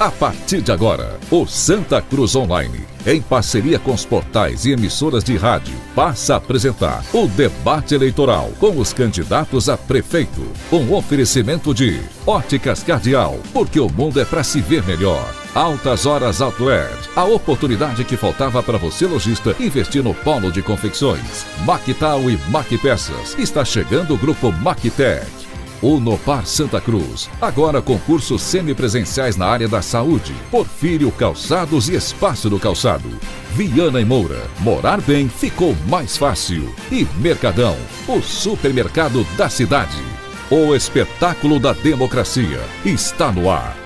A partir de agora, o Santa Cruz Online, em parceria com os portais e emissoras de rádio, passa a apresentar o debate eleitoral com os candidatos a prefeito. Um oferecimento de Óticas Cardial, porque o mundo é para se ver melhor. Altas Horas Outlet, a oportunidade que faltava para você lojista investir no polo de confecções. Mactal e Macpeças, está chegando o grupo Mactec. Unopar Santa Cruz. Agora concursos semipresenciais na área da saúde. Porfírio Calçados e Espaço do Calçado. Viana e Moura. Morar bem ficou mais fácil. E Mercadão, o supermercado da cidade. O espetáculo da democracia está no ar.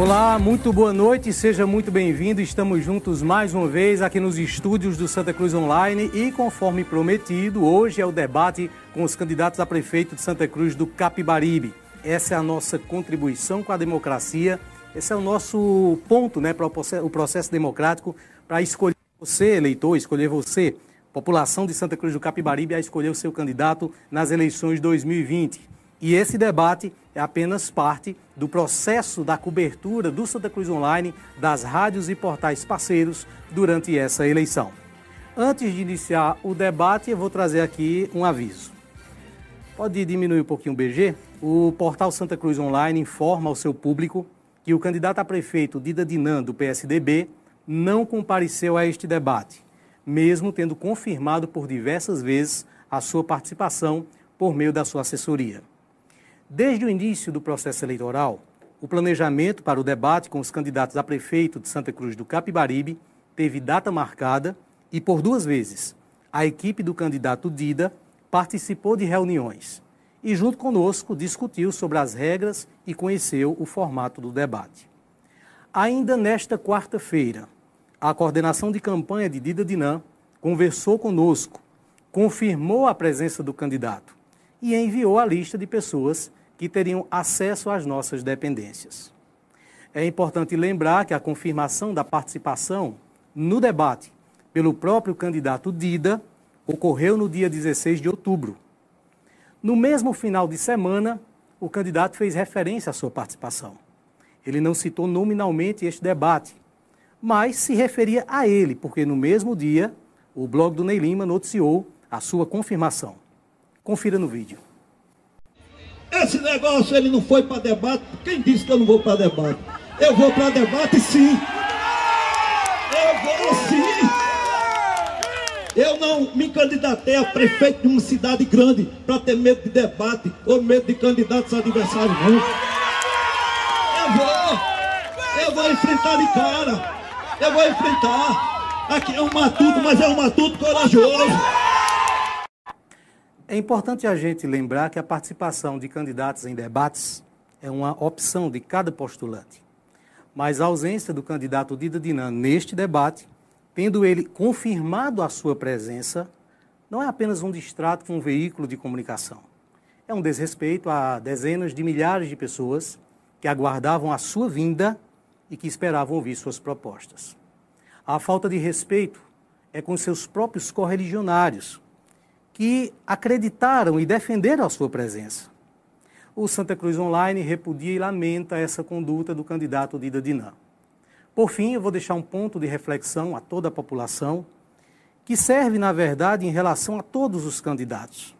Olá, muito boa noite, seja muito bem-vindo. Estamos juntos mais uma vez aqui nos estúdios do Santa Cruz Online e, conforme prometido, hoje é o debate com os candidatos a prefeito de Santa Cruz do Capibaribe. Essa é a nossa contribuição com a democracia, esse é o nosso ponto né, para o processo democrático para escolher você, eleitor, escolher você, população de Santa Cruz do Capibaribe, a escolher o seu candidato nas eleições 2020. E esse debate é apenas parte do processo da cobertura do Santa Cruz Online, das rádios e portais parceiros durante essa eleição. Antes de iniciar o debate, eu vou trazer aqui um aviso. Pode diminuir um pouquinho o BG? O portal Santa Cruz Online informa ao seu público que o candidato a prefeito Dida Dinan, do PSDB, não compareceu a este debate, mesmo tendo confirmado por diversas vezes a sua participação por meio da sua assessoria. Desde o início do processo eleitoral, o planejamento para o debate com os candidatos a prefeito de Santa Cruz do Capibaribe teve data marcada e, por duas vezes, a equipe do candidato Dida participou de reuniões e, junto conosco, discutiu sobre as regras e conheceu o formato do debate. Ainda nesta quarta-feira, a coordenação de campanha de Dida Dinan conversou conosco, confirmou a presença do candidato e enviou a lista de pessoas que teriam acesso às nossas dependências. É importante lembrar que a confirmação da participação no debate pelo próprio candidato Dida ocorreu no dia 16 de outubro. No mesmo final de semana, o candidato fez referência à sua participação. Ele não citou nominalmente este debate, mas se referia a ele, porque no mesmo dia, o blog do Ney Lima noticiou a sua confirmação. Confira no vídeo. Esse negócio ele não foi para debate. Quem disse que eu não vou para debate? Eu vou para debate sim. Eu vou sim. Eu não me candidatei a prefeito de uma cidade grande para ter medo de debate ou medo de candidatos adversários, não. Eu vou. Eu vou enfrentar de cara. Eu vou enfrentar. Aqui é um matuto, mas é um matuto corajoso. É importante a gente lembrar que a participação de candidatos em debates é uma opção de cada postulante. Mas a ausência do candidato Dida Dinan neste debate, tendo ele confirmado a sua presença, não é apenas um distrato com um veículo de comunicação. É um desrespeito a dezenas de milhares de pessoas que aguardavam a sua vinda e que esperavam ouvir suas propostas. A falta de respeito é com seus próprios correligionários, que acreditaram e defenderam a sua presença. O Santa Cruz Online repudia e lamenta essa conduta do candidato Dida Dinan. Por fim, eu vou deixar um ponto de reflexão a toda a população, que serve, na verdade, em relação a todos os candidatos.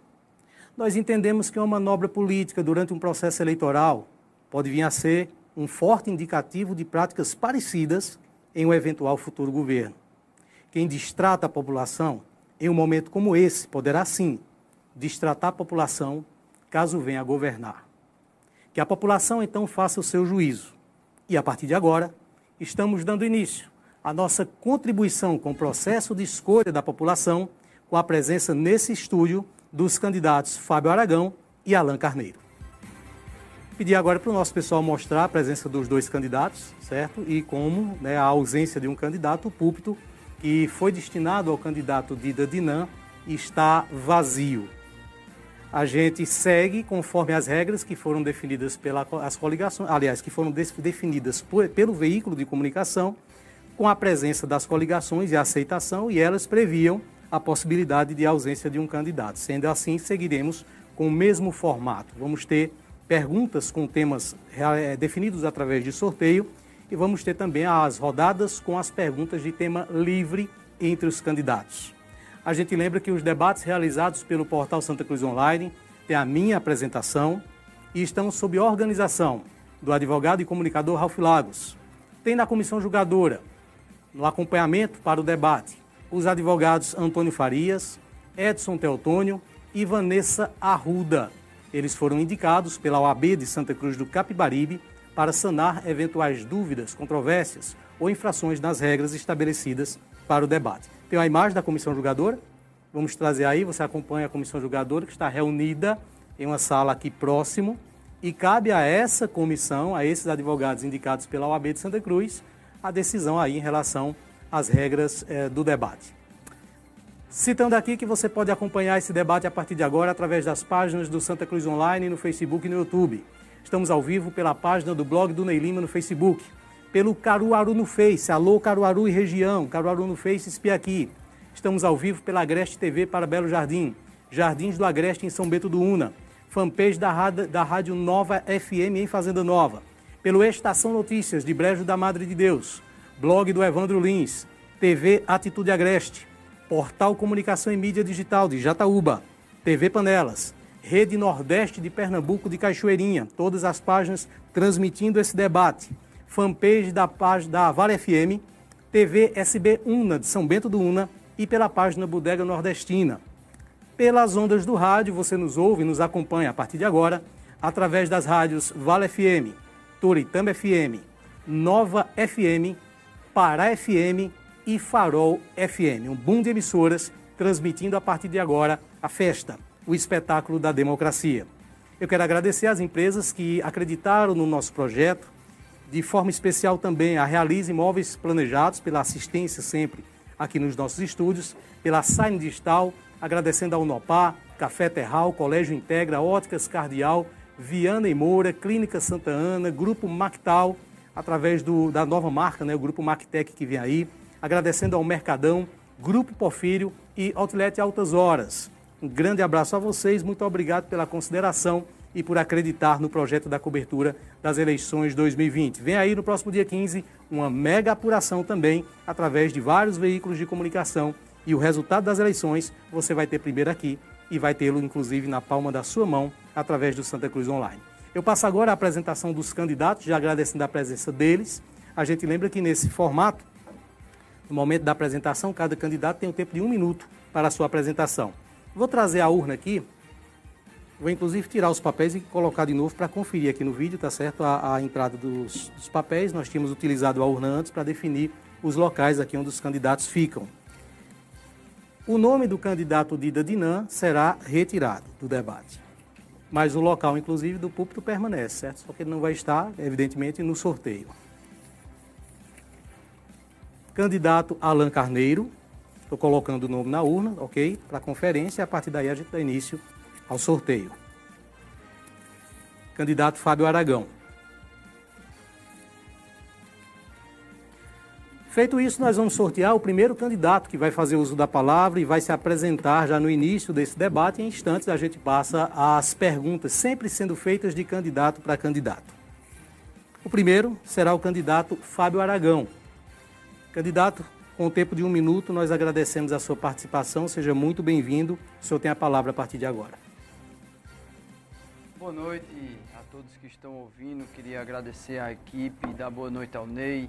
Nós entendemos que uma manobra política durante um processo eleitoral pode vir a ser um forte indicativo de práticas parecidas em um eventual futuro governo. Quem distrata a população em um momento como esse, poderá sim distratar a população caso venha a governar. Que a população então faça o seu juízo. E a partir de agora, estamos dando início à nossa contribuição com o processo de escolha da população, com a presença nesse estúdio dos candidatos Fábio Aragão e Alain Carneiro. Pedir agora para o nosso pessoal mostrar a presença dos dois candidatos, certo? E como né, a ausência de um candidato, o púlpito que foi destinado ao candidato Dida Dinan está vazio. A gente segue conforme as regras que foram definidas pelas coligações, aliás, que foram definidas por, pelo veículo de comunicação, com a presença das coligações e a aceitação, e elas previam a possibilidade de ausência de um candidato. Sendo assim, seguiremos com o mesmo formato. Vamos ter perguntas com temas eh, definidos através de sorteio e vamos ter também as rodadas com as perguntas de tema livre entre os candidatos. A gente lembra que os debates realizados pelo portal Santa Cruz Online têm a minha apresentação e estão sob organização do advogado e comunicador Ralf Lagos. Tem na comissão julgadora, no acompanhamento para o debate, os advogados Antônio Farias, Edson Teotônio e Vanessa Arruda. Eles foram indicados pela OAB de Santa Cruz do Capibaribe para sanar eventuais dúvidas, controvérsias ou infrações nas regras estabelecidas para o debate. Tem a imagem da comissão julgadora? Vamos trazer aí, você acompanha a comissão julgadora que está reunida em uma sala aqui próximo e cabe a essa comissão, a esses advogados indicados pela OAB de Santa Cruz, a decisão aí em relação às regras eh, do debate. Citando aqui que você pode acompanhar esse debate a partir de agora através das páginas do Santa Cruz Online no Facebook e no YouTube. Estamos ao vivo pela página do blog do Ney Lima no Facebook, pelo Caruaru no Face, alô Caruaru e região, Caruaru no Face, espia aqui. Estamos ao vivo pela Agreste TV para Belo Jardim, Jardins do Agreste em São Bento do Una, fanpage da rádio, da rádio Nova FM em Fazenda Nova, pelo Estação Notícias de Brejo da Madre de Deus, blog do Evandro Lins, TV Atitude Agreste, Portal Comunicação e Mídia Digital de Jataúba, TV Panelas, Rede Nordeste de Pernambuco de Cachoeirinha, todas as páginas transmitindo esse debate, fanpage da, da Vale FM, TV SB Una de São Bento do Una e pela página Bodega Nordestina. Pelas ondas do rádio, você nos ouve e nos acompanha a partir de agora através das rádios Vale FM, Toritama FM, Nova FM, Pará FM e Farol FM. Um boom de emissoras transmitindo a partir de agora a festa, o espetáculo da democracia. Eu quero agradecer às empresas que acreditaram no nosso projeto, de forma especial também a Realize Imóveis Planejados, pela assistência sempre aqui nos nossos estúdios, pela Sign Digital, agradecendo ao Nopá, Café Terral, Colégio Integra, Óticas Cardial, Viana e Moura, Clínica Santa Ana, Grupo Mactal, através do, da nova marca, né, o Grupo Mactec que vem aí, agradecendo ao Mercadão, Grupo Porfírio e Outlet Altas Horas. Um grande abraço a vocês, muito obrigado pela consideração e por acreditar no projeto da cobertura das eleições 2020. Vem aí no próximo dia 15 uma mega apuração também através de vários veículos de comunicação e o resultado das eleições você vai ter primeiro aqui e vai tê-lo inclusive na palma da sua mão através do Santa Cruz Online. Eu passo agora a apresentação dos candidatos, já agradecendo a presença deles. A gente lembra que nesse formato, no momento da apresentação, cada candidato tem um tempo de um minuto para a sua apresentação. Vou trazer a urna aqui, vou inclusive tirar os papéis e colocar de novo para conferir aqui no vídeo, tá certo? A, a entrada dos, dos papéis, nós tínhamos utilizado a urna antes para definir os locais aqui onde os candidatos ficam o nome do candidato Dida Dinan será retirado do debate. Mas o local, inclusive, do púlpito permanece, certo? Só que ele não vai estar, evidentemente, no sorteio. Candidato Alan Carneiro, estou colocando o nome na urna, ok? Para conferência, a partir daí a gente dá início ao sorteio. Candidato Fábio Aragão. Feito isso, nós vamos sortear o primeiro candidato que vai fazer uso da palavra e vai se apresentar já no início desse debate. Em instantes, a gente passa às perguntas, sempre sendo feitas de candidato para candidato. O primeiro será o candidato Fábio Aragão. Candidato, com o tempo de um minuto, nós agradecemos a sua participação. Seja muito bem-vindo. O senhor tem a palavra a partir de agora. Boa noite a todos que estão ouvindo. Queria agradecer à equipe, dar boa noite ao Ney,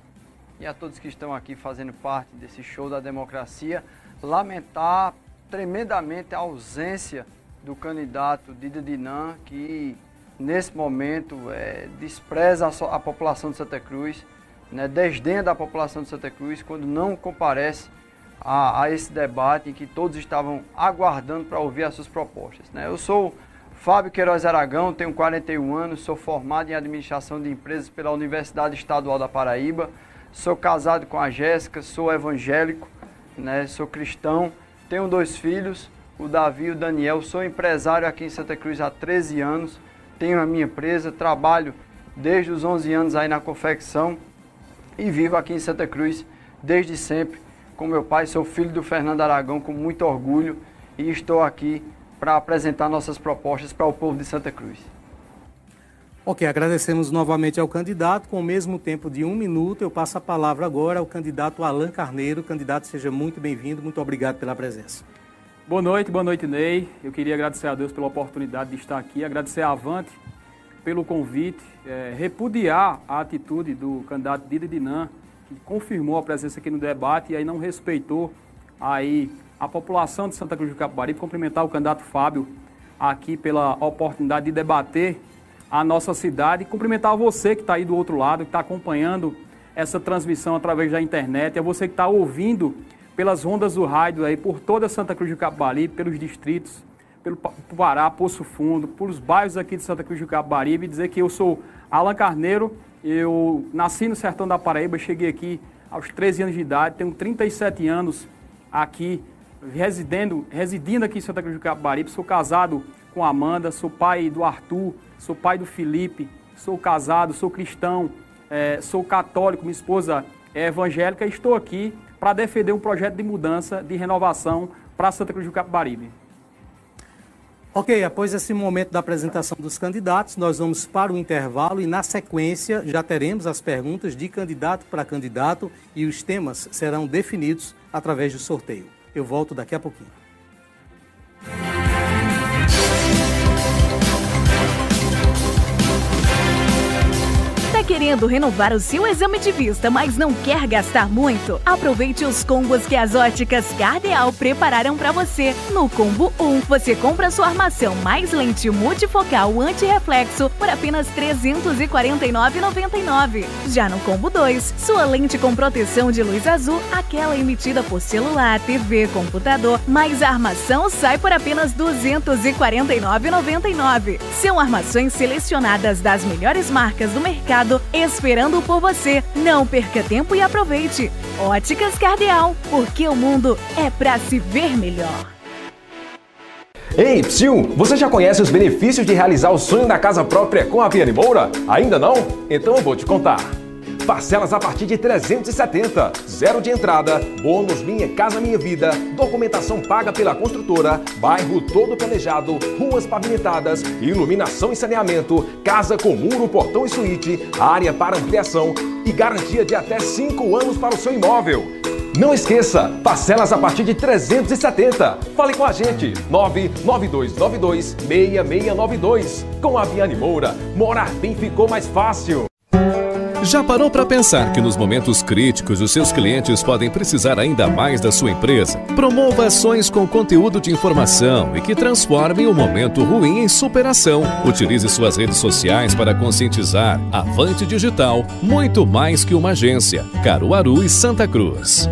e a todos que estão aqui fazendo parte desse show da democracia, lamentar tremendamente a ausência do candidato Dida Dinan, que nesse momento é, despreza a, a, população de Santa Cruz, né, desdenha da população de Santa Cruz quando não comparece a, a esse debate em que todos estavam aguardando para ouvir as suas propostas. Né. Eu sou Fábio Queiroz Aragão, tenho 41 anos, sou formado em administração de empresas pela Universidade Estadual da Paraíba, Sou casado com a Jéssica, sou evangélico, né? sou cristão, tenho dois filhos, o Davi e o Daniel. Sou empresário aqui em Santa Cruz há 13 anos, tenho a minha empresa, trabalho desde os 11 anos aí na confecção e vivo aqui em Santa Cruz desde sempre com meu pai, sou filho do Fernando Aragão com muito orgulho e estou aqui para apresentar nossas propostas para o povo de Santa Cruz. Ok, agradecemos novamente ao candidato. Com o mesmo tempo de um minuto, eu passo a palavra agora ao candidato Alain Carneiro. Candidato, seja muito bem-vindo, muito obrigado pela presença. Boa noite, boa noite, Ney. Eu queria agradecer a Deus pela oportunidade de estar aqui, agradecer a Avante pelo convite, é, repudiar a atitude do candidato Dida Dinan, que confirmou a presença aqui no debate e aí não respeitou aí a população de Santa Cruz do Capibaribe, cumprimentar o candidato Fábio aqui pela oportunidade de debater a nossa cidade. Cumprimentar você que está aí do outro lado, que está acompanhando essa transmissão através da internet, é você que está ouvindo pelas ondas do rádio aí por toda Santa Cruz do Capibaribe, pelos distritos, pelo Pará, Poço Fundo, pelos bairros aqui de Santa Cruz do Capibaribe, dizer que eu sou Alan Carneiro, eu nasci no sertão da Paraíba, cheguei aqui aos 13 anos de idade, tenho 37 anos aqui residindo, residindo aqui em Santa Cruz do Capibaribe, sou casado com Amanda, sou pai do Arthur, sou pai do Felipe, sou casado, sou cristão, é, sou católico, minha esposa é evangélica e estou aqui para defender um projeto de mudança, de renovação para Santa Cruz do Capibaribe. Ok, após esse momento da apresentação dos candidatos, nós vamos para o intervalo e, na sequência, já teremos as perguntas de candidato para candidato e os temas serão definidos através do sorteio. Eu volto daqui a pouquinho. Querendo renovar o seu exame de vista, mas não quer gastar muito? Aproveite os combos que as óticas Cardeal prepararam para você. No combo 1, você compra sua armação mais lente multifocal anti-reflexo por apenas R$ 349,99. Já no combo 2, sua lente com proteção de luz azul, aquela emitida por celular, TV, computador, mais a armação sai por apenas R$ 249,99. São armações selecionadas das melhores marcas do mercado esperando por você. Não perca tempo e aproveite. Óticas Cardeal, porque o mundo é para se ver melhor. Ei, Psyu, você já conhece os benefícios de realizar o sonho da casa própria com a Piane Moura? Ainda não? Então eu vou te contar. Parcelas a partir de 370. Zero de entrada, bônus Minha Casa Minha Vida, documentação paga pela construtora, bairro todo planejado, ruas pavimentadas, iluminação e saneamento, casa com muro, portão e suíte, área para ampliação e garantia de até 5 anos para o seu imóvel. Não esqueça, parcelas a partir de 370. Fale com a gente, 99292 6692. Com a Viane Moura, morar bem ficou mais fácil. Já parou para pensar que nos momentos críticos os seus clientes podem precisar ainda mais da sua empresa? Promova ações com conteúdo de informação e que transformem o momento ruim em superação. Utilize suas redes sociais para conscientizar. Avante Digital, muito mais que uma agência. Caruaru e Santa Cruz.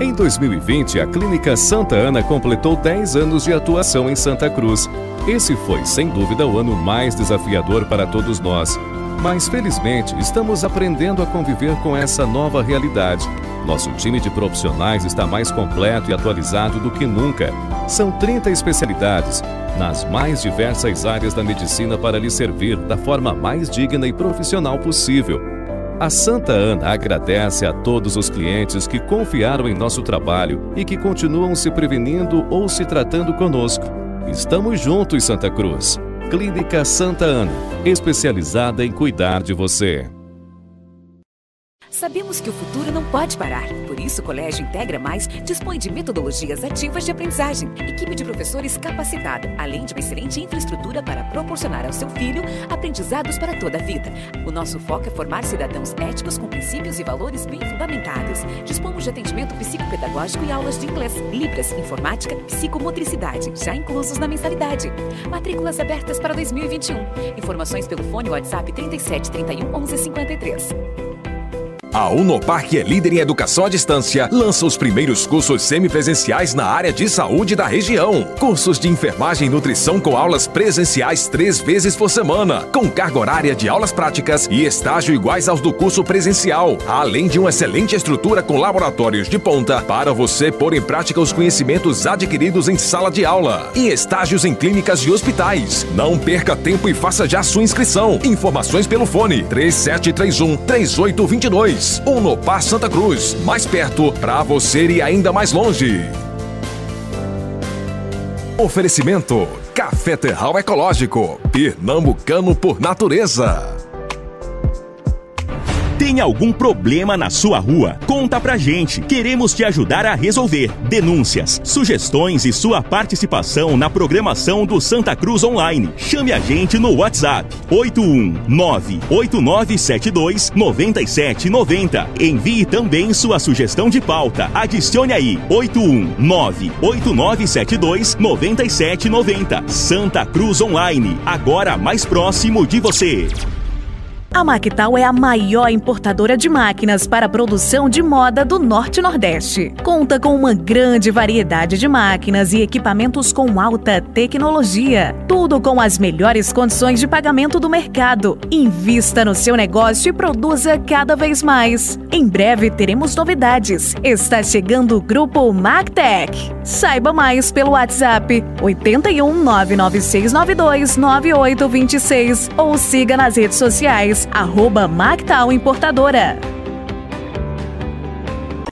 Em 2020, a Clínica Santa Ana completou 10 anos de atuação em Santa Cruz. Esse foi, sem dúvida, o ano mais desafiador para todos nós. Mas felizmente estamos aprendendo a conviver com essa nova realidade. Nosso time de profissionais está mais completo e atualizado do que nunca. São 30 especialidades nas mais diversas áreas da medicina para lhe servir da forma mais digna e profissional possível. A Santa Ana agradece a todos os clientes que confiaram em nosso trabalho e que continuam se prevenindo ou se tratando conosco. Estamos juntos, Santa Cruz. Clínica Santa Ana, especializada em cuidar de você. Sabemos que o futuro não pode parar. Por isso, o Colégio Integra Mais dispõe de metodologias ativas de aprendizagem, equipe de professores capacitada, além de uma excelente infraestrutura para proporcionar ao seu filho aprendizados para toda a vida. O nosso foco é formar cidadãos éticos com princípios e valores bem fundamentados. Dispomos de atendimento psicopedagógico e aulas de inglês, libras, informática, psicomotricidade, já inclusos na mensalidade. Matrículas abertas para 2021. Informações pelo fone WhatsApp 37 31 11 53. A Unopar, é líder em educação à distância, lança os primeiros cursos semipresenciais na área de saúde da região. Cursos de enfermagem e nutrição com aulas presenciais três vezes por semana, com carga horária de aulas práticas e estágio iguais aos do curso presencial, além de uma excelente estrutura com laboratórios de ponta para você pôr em prática os conhecimentos adquiridos em sala de aula e estágios em clínicas e hospitais. Não perca tempo e faça já sua inscrição. Informações pelo fone 3731 3822 2 ou no Par Santa Cruz, mais perto para você e ainda mais longe. Oferecimento: Café Terral Ecológico, pernambucano por natureza. Tem algum problema na sua rua? Conta pra gente. Queremos te ajudar a resolver. Denúncias, sugestões e sua participação na programação do Santa Cruz Online. Chame a gente no WhatsApp 81989729790. Envie também sua sugestão de pauta. Adicione aí 81989729790. Santa Cruz Online, agora mais próximo de você. A Mactal é a maior importadora de máquinas para produção de moda do Norte e Nordeste. Conta com uma grande variedade de máquinas e equipamentos com alta tecnologia. Tudo com as melhores condições de pagamento do mercado. Invista no seu negócio e produza cada vez mais. Em breve teremos novidades. Está chegando o grupo Mactec. Saiba mais pelo WhatsApp 81 99692 9826 ou siga nas redes sociais arroba Mactal Importadora.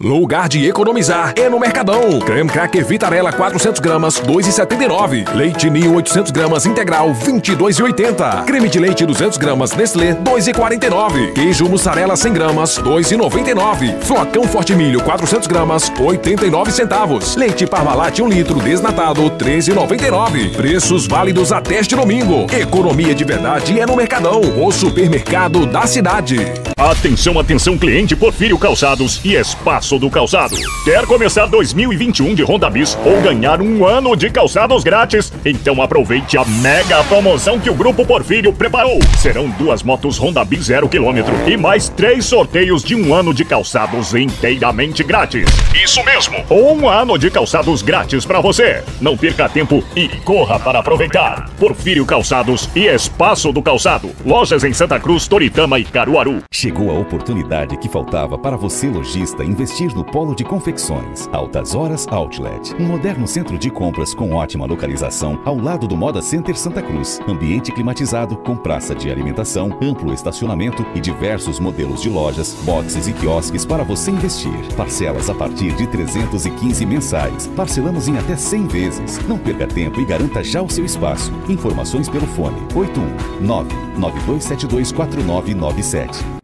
Lugar de economizar é no Mercadão. Creme Cracker Vitarella 400 gramas, 2,79. Leite Ninho 800 gramas integral, 22,80. Creme de leite 200 gramas Nestlé, 2,49. Queijo mussarela 100 gramas, 2,99. Flocão Forte Milho 400 gramas, 89 centavos. Leite Parmalat 1 litro desnatado, 13,99. Preços válidos até este domingo. Economia de verdade é no Mercadão, o supermercado da cidade. Atenção, atenção, cliente Porfírio Calçados e Espaço do Calçado. Quer começar 2021 de Honda Bis ou ganhar um ano de calçados grátis? Então aproveite a mega promoção que o Grupo Porfírio preparou. Serão duas motos Honda Bis 0 km e mais três sorteios de um ano de calçados inteiramente grátis. Isso mesmo, um ano de calçados grátis para você. Não perca tempo e corra para aproveitar. Porfírio Calçados e Espaço do Calçado. Lojas em Santa Cruz, Toritama e Caruaru. Chegou a oportunidade que faltava para você, lojista, investir no polo de confecções. Altas Horas Outlet. Um moderno centro de compras com ótima localização ao lado do Moda Center Santa Cruz. Ambiente climatizado com praça de alimentação, amplo estacionamento e diversos modelos de lojas, boxes e quiosques para você investir. Parcelas a partir de 315 mensais. Parcelamos em até 100 vezes. Não perca tempo e garanta já o seu espaço. Informações pelo fone 819 9272 4997.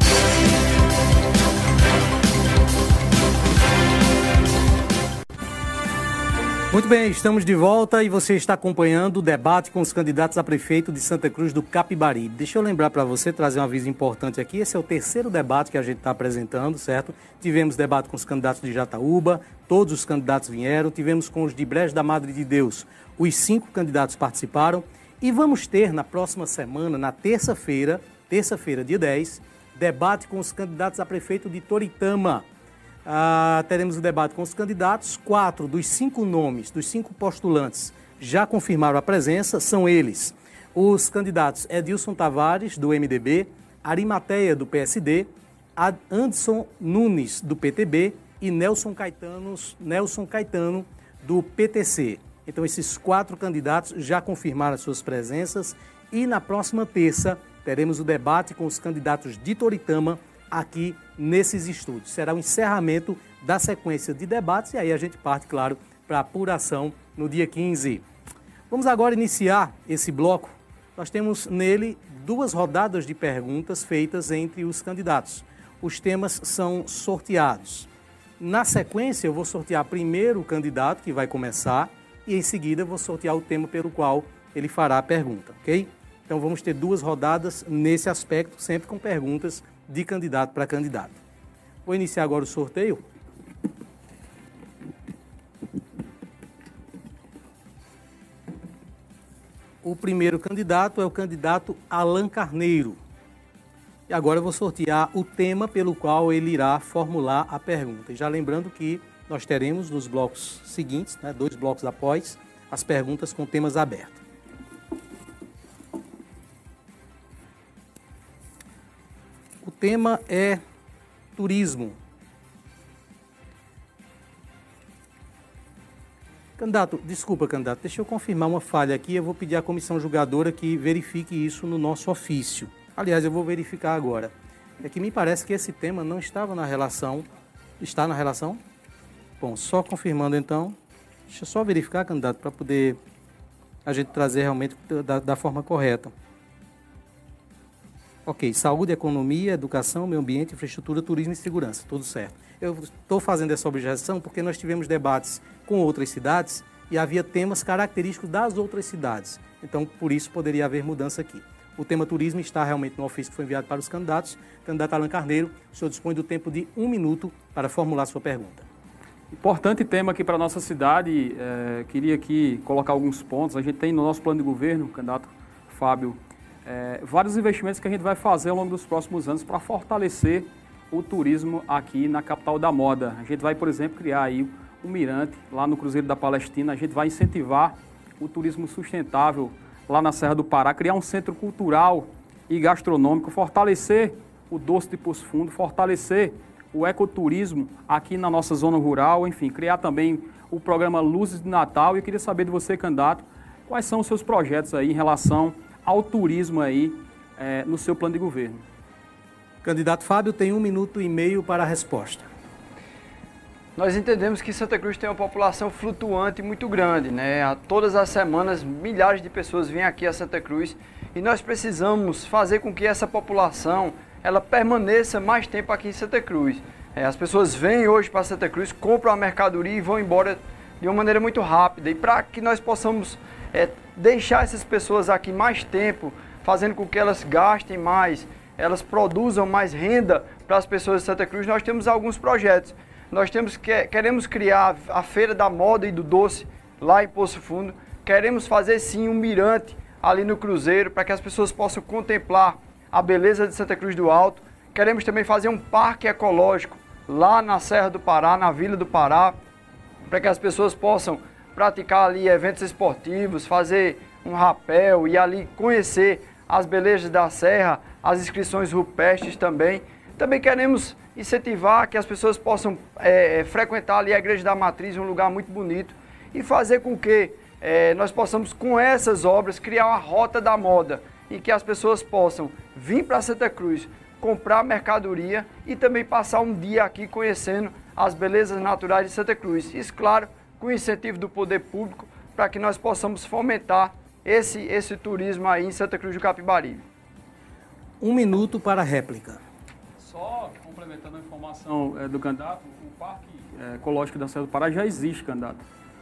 Muito bem, estamos de volta e você está acompanhando o debate com os candidatos a prefeito de Santa Cruz do Capibari. Deixa eu lembrar para você, trazer um aviso importante aqui. Esse é o terceiro debate que a gente está apresentando, certo? Tivemos debate com os candidatos de Jataúba, todos os candidatos vieram. Tivemos com os de Brejo da Madre de Deus, os cinco candidatos participaram. E vamos ter na próxima semana, na terça-feira, terça-feira, dia 10, debate com os candidatos a prefeito de Toritama. Ah, teremos o debate com os candidatos. Quatro dos cinco nomes, dos cinco postulantes, já confirmaram a presença. São eles os candidatos Edilson Tavares, do MDB, Arimateia, do PSD, Anderson Nunes, do PTB e Nelson Caetano, Nelson Caetano, do PTC. Então, esses quatro candidatos já confirmaram as suas presenças e na próxima terça teremos o debate com os candidatos de Toritama aqui nesses estúdios. Será o encerramento da sequência de debates e aí a gente parte, claro, para a apuração no dia 15. Vamos agora iniciar esse bloco. Nós temos nele duas rodadas de perguntas feitas entre os candidatos. Os temas são sorteados. Na sequência, eu vou sortear primeiro o candidato que vai começar e em seguida vou sortear o tema pelo qual ele fará a pergunta, ok? Então vamos ter duas rodadas nesse aspecto, sempre com perguntas de candidato para candidato. Vou iniciar agora o sorteio. O primeiro candidato é o candidato Alan Carneiro. E agora eu vou sortear o tema pelo qual ele irá formular a pergunta. E já lembrando que nós teremos nos blocos seguintes, né, dois blocos após, as perguntas com temas abertos. O tema é turismo. Candidato, desculpa, candidato, deixa eu confirmar uma falha aqui. Eu vou pedir à comissão julgadora que verifique isso no nosso ofício. Aliás, eu vou verificar agora. é que me parece que esse tema não estava na relação. Está na relação? Bom, só confirmando então. Deixa eu só verificar, candidato, para poder a gente trazer realmente da, da forma correta. Ok, saúde, economia, educação, meio ambiente, infraestrutura, turismo e segurança, tudo certo. Eu estou fazendo essa objeção porque nós tivemos debates com outras cidades e havia temas característicos das outras cidades. Então, por isso, poderia haver mudança aqui. O tema turismo está realmente no ofício que foi enviado para os candidatos. Candidato Alan Carneiro, o senhor dispõe do tempo de um minuto para formular sua pergunta. Importante tema aqui para a nossa cidade. É, queria aqui colocar alguns pontos. A gente tem no nosso plano de governo, candidato Fábio, é, vários investimentos que a gente vai fazer ao longo dos próximos anos para fortalecer o turismo aqui na capital da moda. A gente vai, por exemplo, criar aí um mirante lá no Cruzeiro da Palestina. A gente vai incentivar o turismo sustentável lá na Serra do Pará, criar um centro cultural e gastronômico, fortalecer o doce de Poço Fundo, fortalecer o ecoturismo aqui na nossa zona rural, enfim, criar também o programa Luzes de Natal. E eu queria saber de você, candidato, quais são os seus projetos aí em relação ao turismo aí é, no seu plano de governo. Candidato Fábio tem um minuto e meio para a resposta. Nós entendemos que Santa Cruz tem uma população flutuante muito grande, né? Todas as semanas milhares de pessoas vêm aqui a Santa Cruz e nós precisamos fazer com que essa população ela permaneça mais tempo aqui em Santa Cruz. É, as pessoas vêm hoje para Santa Cruz, compram a mercadoria e vão embora de uma maneira muito rápida. E para que nós possamos é, deixar essas pessoas aqui mais tempo, fazendo com que elas gastem mais, elas produzam mais renda para as pessoas de Santa Cruz, nós temos alguns projetos. Nós temos que, queremos criar a Feira da Moda e do Doce lá em Poço Fundo. Queremos fazer sim um mirante ali no Cruzeiro para que as pessoas possam contemplar a beleza de Santa Cruz do Alto. Queremos também fazer um parque ecológico lá na Serra do Pará, na Vila do Pará, para que as pessoas possam praticar ali eventos esportivos, fazer um rapel e ali conhecer as belezas da serra, as inscrições rupestres também. Também queremos incentivar que as pessoas possam é, frequentar ali a Igreja da Matriz, um lugar muito bonito, e fazer com que é, nós possamos, com essas obras, criar uma rota da moda e que as pessoas possam vir para Santa Cruz, comprar mercadoria e também passar um dia aqui conhecendo as belezas naturais de Santa Cruz. Isso, claro, com o incentivo do poder público, para que nós possamos fomentar esse, esse turismo aí em Santa Cruz do Capibaribe. Um minuto para a réplica. Só complementando a informação é, do candidato, o Parque é, Ecológico da Serra do Pará já existe, candidato.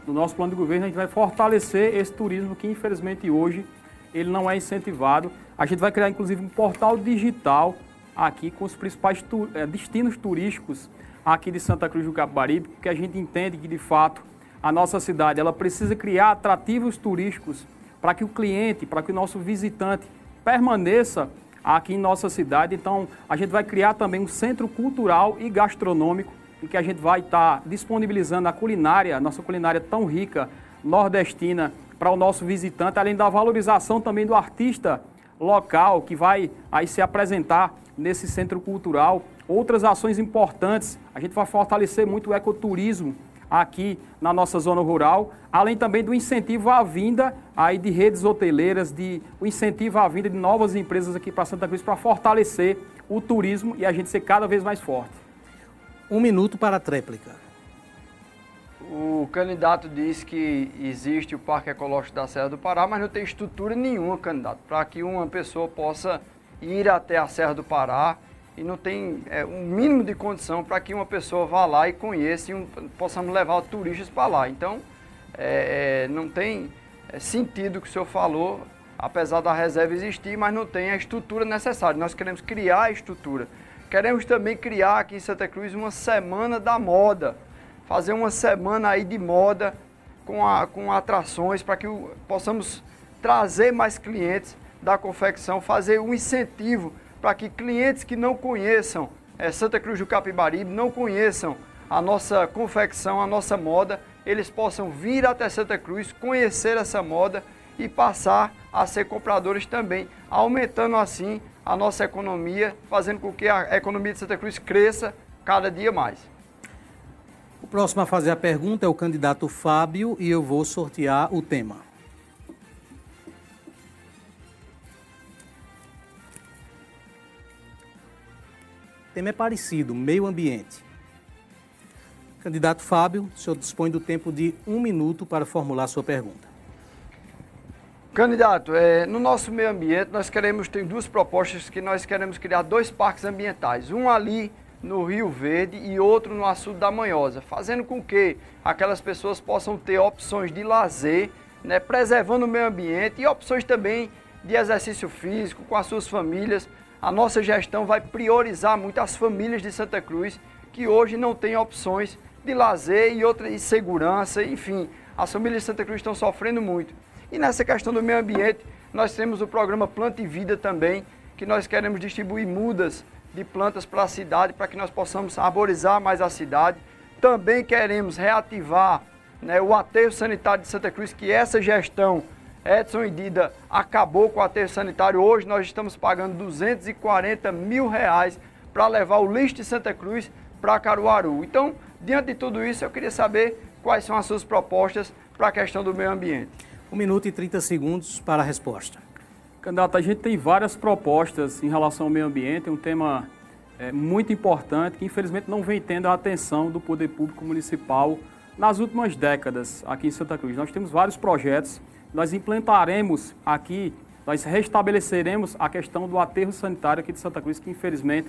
No nosso plano de governo, a gente vai fortalecer esse turismo que, infelizmente, hoje ele não é incentivado. A gente vai criar, inclusive, um portal digital aqui com os principais tu, é, destinos turísticos aqui de Santa Cruz do Capibaribe, porque a gente entende que, de fato, a nossa cidade ela precisa criar atrativos turísticos para que o cliente, para que o nosso visitante permaneça aqui em nossa cidade. Então, a gente vai criar também um centro cultural e gastronômico em que a gente vai estar disponibilizando a culinária, nossa culinária tão rica, nordestina, para o nosso visitante, além da valorização também do artista local que vai aí se apresentar nesse centro cultural. Outras ações importantes, a gente vai fortalecer muito o ecoturismo aqui na nossa zona rural, além também do incentivo à vinda aí de redes hoteleiras, de o incentivo à vinda de novas empresas aqui para Santa Cruz para fortalecer o turismo e a gente ser cada vez mais forte. Um minuto para a tréplica. O candidato disse que existe o Parque Ecológico da Serra do Pará, mas não tem estrutura nenhuma, candidato, para que uma pessoa possa ir até a Serra do Pará e não tem é, um mínimo de condição para que uma pessoa vá lá e conheça e um, possamos levar turistas para lá. Então, é, é, não tem é, sentido o que o senhor falou, apesar da reserva existir, mas não tem a estrutura necessária. Nós queremos criar a estrutura. Queremos também criar aqui em Santa Cruz uma semana da moda fazer uma semana aí de moda com, a, com atrações para que o, possamos trazer mais clientes da confecção, fazer um incentivo para que clientes que não conheçam é, Santa Cruz do Capibaribe, não conheçam a nossa confecção, a nossa moda, eles possam vir até Santa Cruz, conhecer essa moda e passar a ser compradores também, aumentando assim a nossa economia, fazendo com que a economia de Santa Cruz cresça cada dia mais. O próximo a fazer a pergunta é o candidato Fábio e eu vou sortear o tema. O tema é parecido, meio ambiente. Candidato Fábio, o senhor dispõe do tempo de um minuto para formular sua pergunta. Candidato, é, no nosso meio ambiente nós queremos, tem duas propostas que nós queremos criar dois parques ambientais. Um ali no Rio Verde e outro no Açude da Manhosa, fazendo com que aquelas pessoas possam ter opções de lazer, né, preservando o meio ambiente e opções também de exercício físico com as suas famílias. A nossa gestão vai priorizar muito as famílias de Santa Cruz que hoje não têm opções de lazer e outra de segurança, enfim, as famílias de Santa Cruz estão sofrendo muito. E nessa questão do meio ambiente, nós temos o programa Planta e Vida também, que nós queremos distribuir mudas de plantas para a cidade, para que nós possamos arborizar mais a cidade. Também queremos reativar né, o aterro sanitário de Santa Cruz, que essa gestão, Edson Dida, acabou com o aterro sanitário. Hoje nós estamos pagando 240 mil reais para levar o lixo de Santa Cruz para Caruaru. Então, diante de tudo isso, eu queria saber quais são as suas propostas para a questão do meio ambiente. Um minuto e 30 segundos para a resposta. Candidato, a gente tem várias propostas em relação ao meio ambiente, é um tema é, muito importante que infelizmente não vem tendo a atenção do poder público municipal nas últimas décadas aqui em Santa Cruz. Nós temos vários projetos, nós implantaremos aqui, nós restabeleceremos a questão do aterro sanitário aqui de Santa Cruz, que infelizmente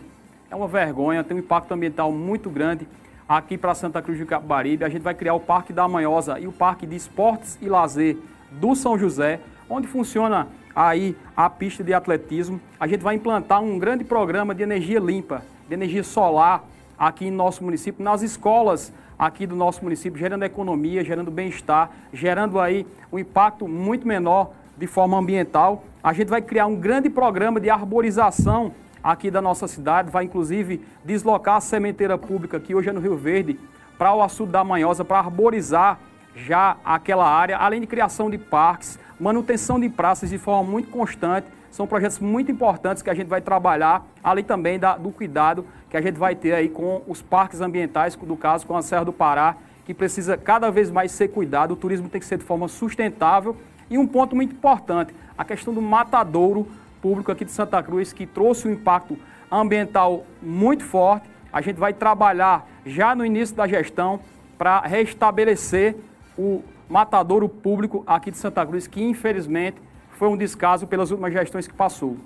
é uma vergonha, tem um impacto ambiental muito grande aqui para Santa Cruz de Capibaribe. A gente vai criar o Parque da Manhosa e o Parque de Esportes e Lazer do São José, onde funciona aí a pista de atletismo. A gente vai implantar um grande programa de energia limpa, de energia solar aqui em nosso município, nas escolas aqui do nosso município, gerando economia, gerando bem-estar, gerando aí um impacto muito menor de forma ambiental. A gente vai criar um grande programa de arborização aqui da nossa cidade, vai inclusive deslocar a sementeira pública que hoje é no Rio Verde para o açude da Manhosa para arborizar já aquela área, além de criação de parques, manutenção de praças de forma muito constante. São projetos muito importantes que a gente vai trabalhar, além também da, do cuidado que a gente vai ter aí com os parques ambientais, do caso com a Serra do Pará, que precisa cada vez mais ser cuidado. O turismo tem que ser de forma sustentável. E um ponto muito importante, a questão do matadouro público aqui de Santa Cruz, que trouxe um impacto ambiental muito forte. A gente vai trabalhar já no início da gestão para restabelecer o matadouro público aqui de Santa Cruz, que infelizmente foi um descaso pelas últimas gestões que passou.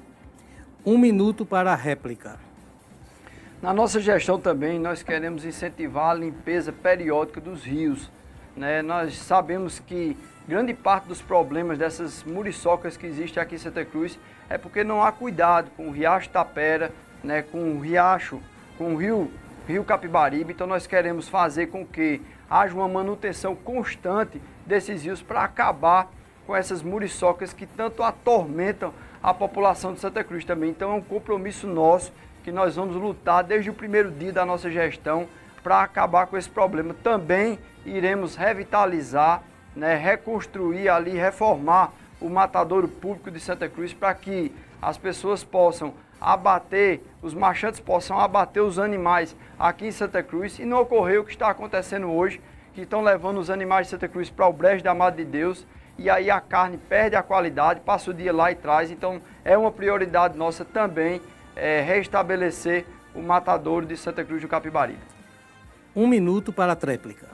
Um minuto para a réplica. Na nossa gestão também nós queremos incentivar a limpeza periódica dos rios. Né? Nós sabemos que grande parte dos problemas dessas muriçocas que existem aqui em Santa Cruz é porque não há cuidado com o Riacho Tapera, né? com o Riacho, com o Rio, Rio Capibaribe. Então nós queremos fazer com que haja uma manutenção constante desses rios para acabar com essas muriçocas que tanto atormentam a população de Santa Cruz também. Então é um compromisso nosso que nós vamos lutar desde o primeiro dia da nossa gestão para acabar com esse problema. Também iremos revitalizar, né, reconstruir ali, reformar o matadouro público de Santa Cruz para que as pessoas possam abater, os marchantes possam abater os animais aqui em Santa Cruz e não ocorreu o que está acontecendo hoje, que estão levando os animais de Santa Cruz para o brejo da Amada de Deus e aí a carne perde a qualidade, passa o dia lá e traz. Então é uma prioridade nossa também é, restabelecer o matadouro de Santa Cruz do Capibaribe. Um minuto para a tréplica.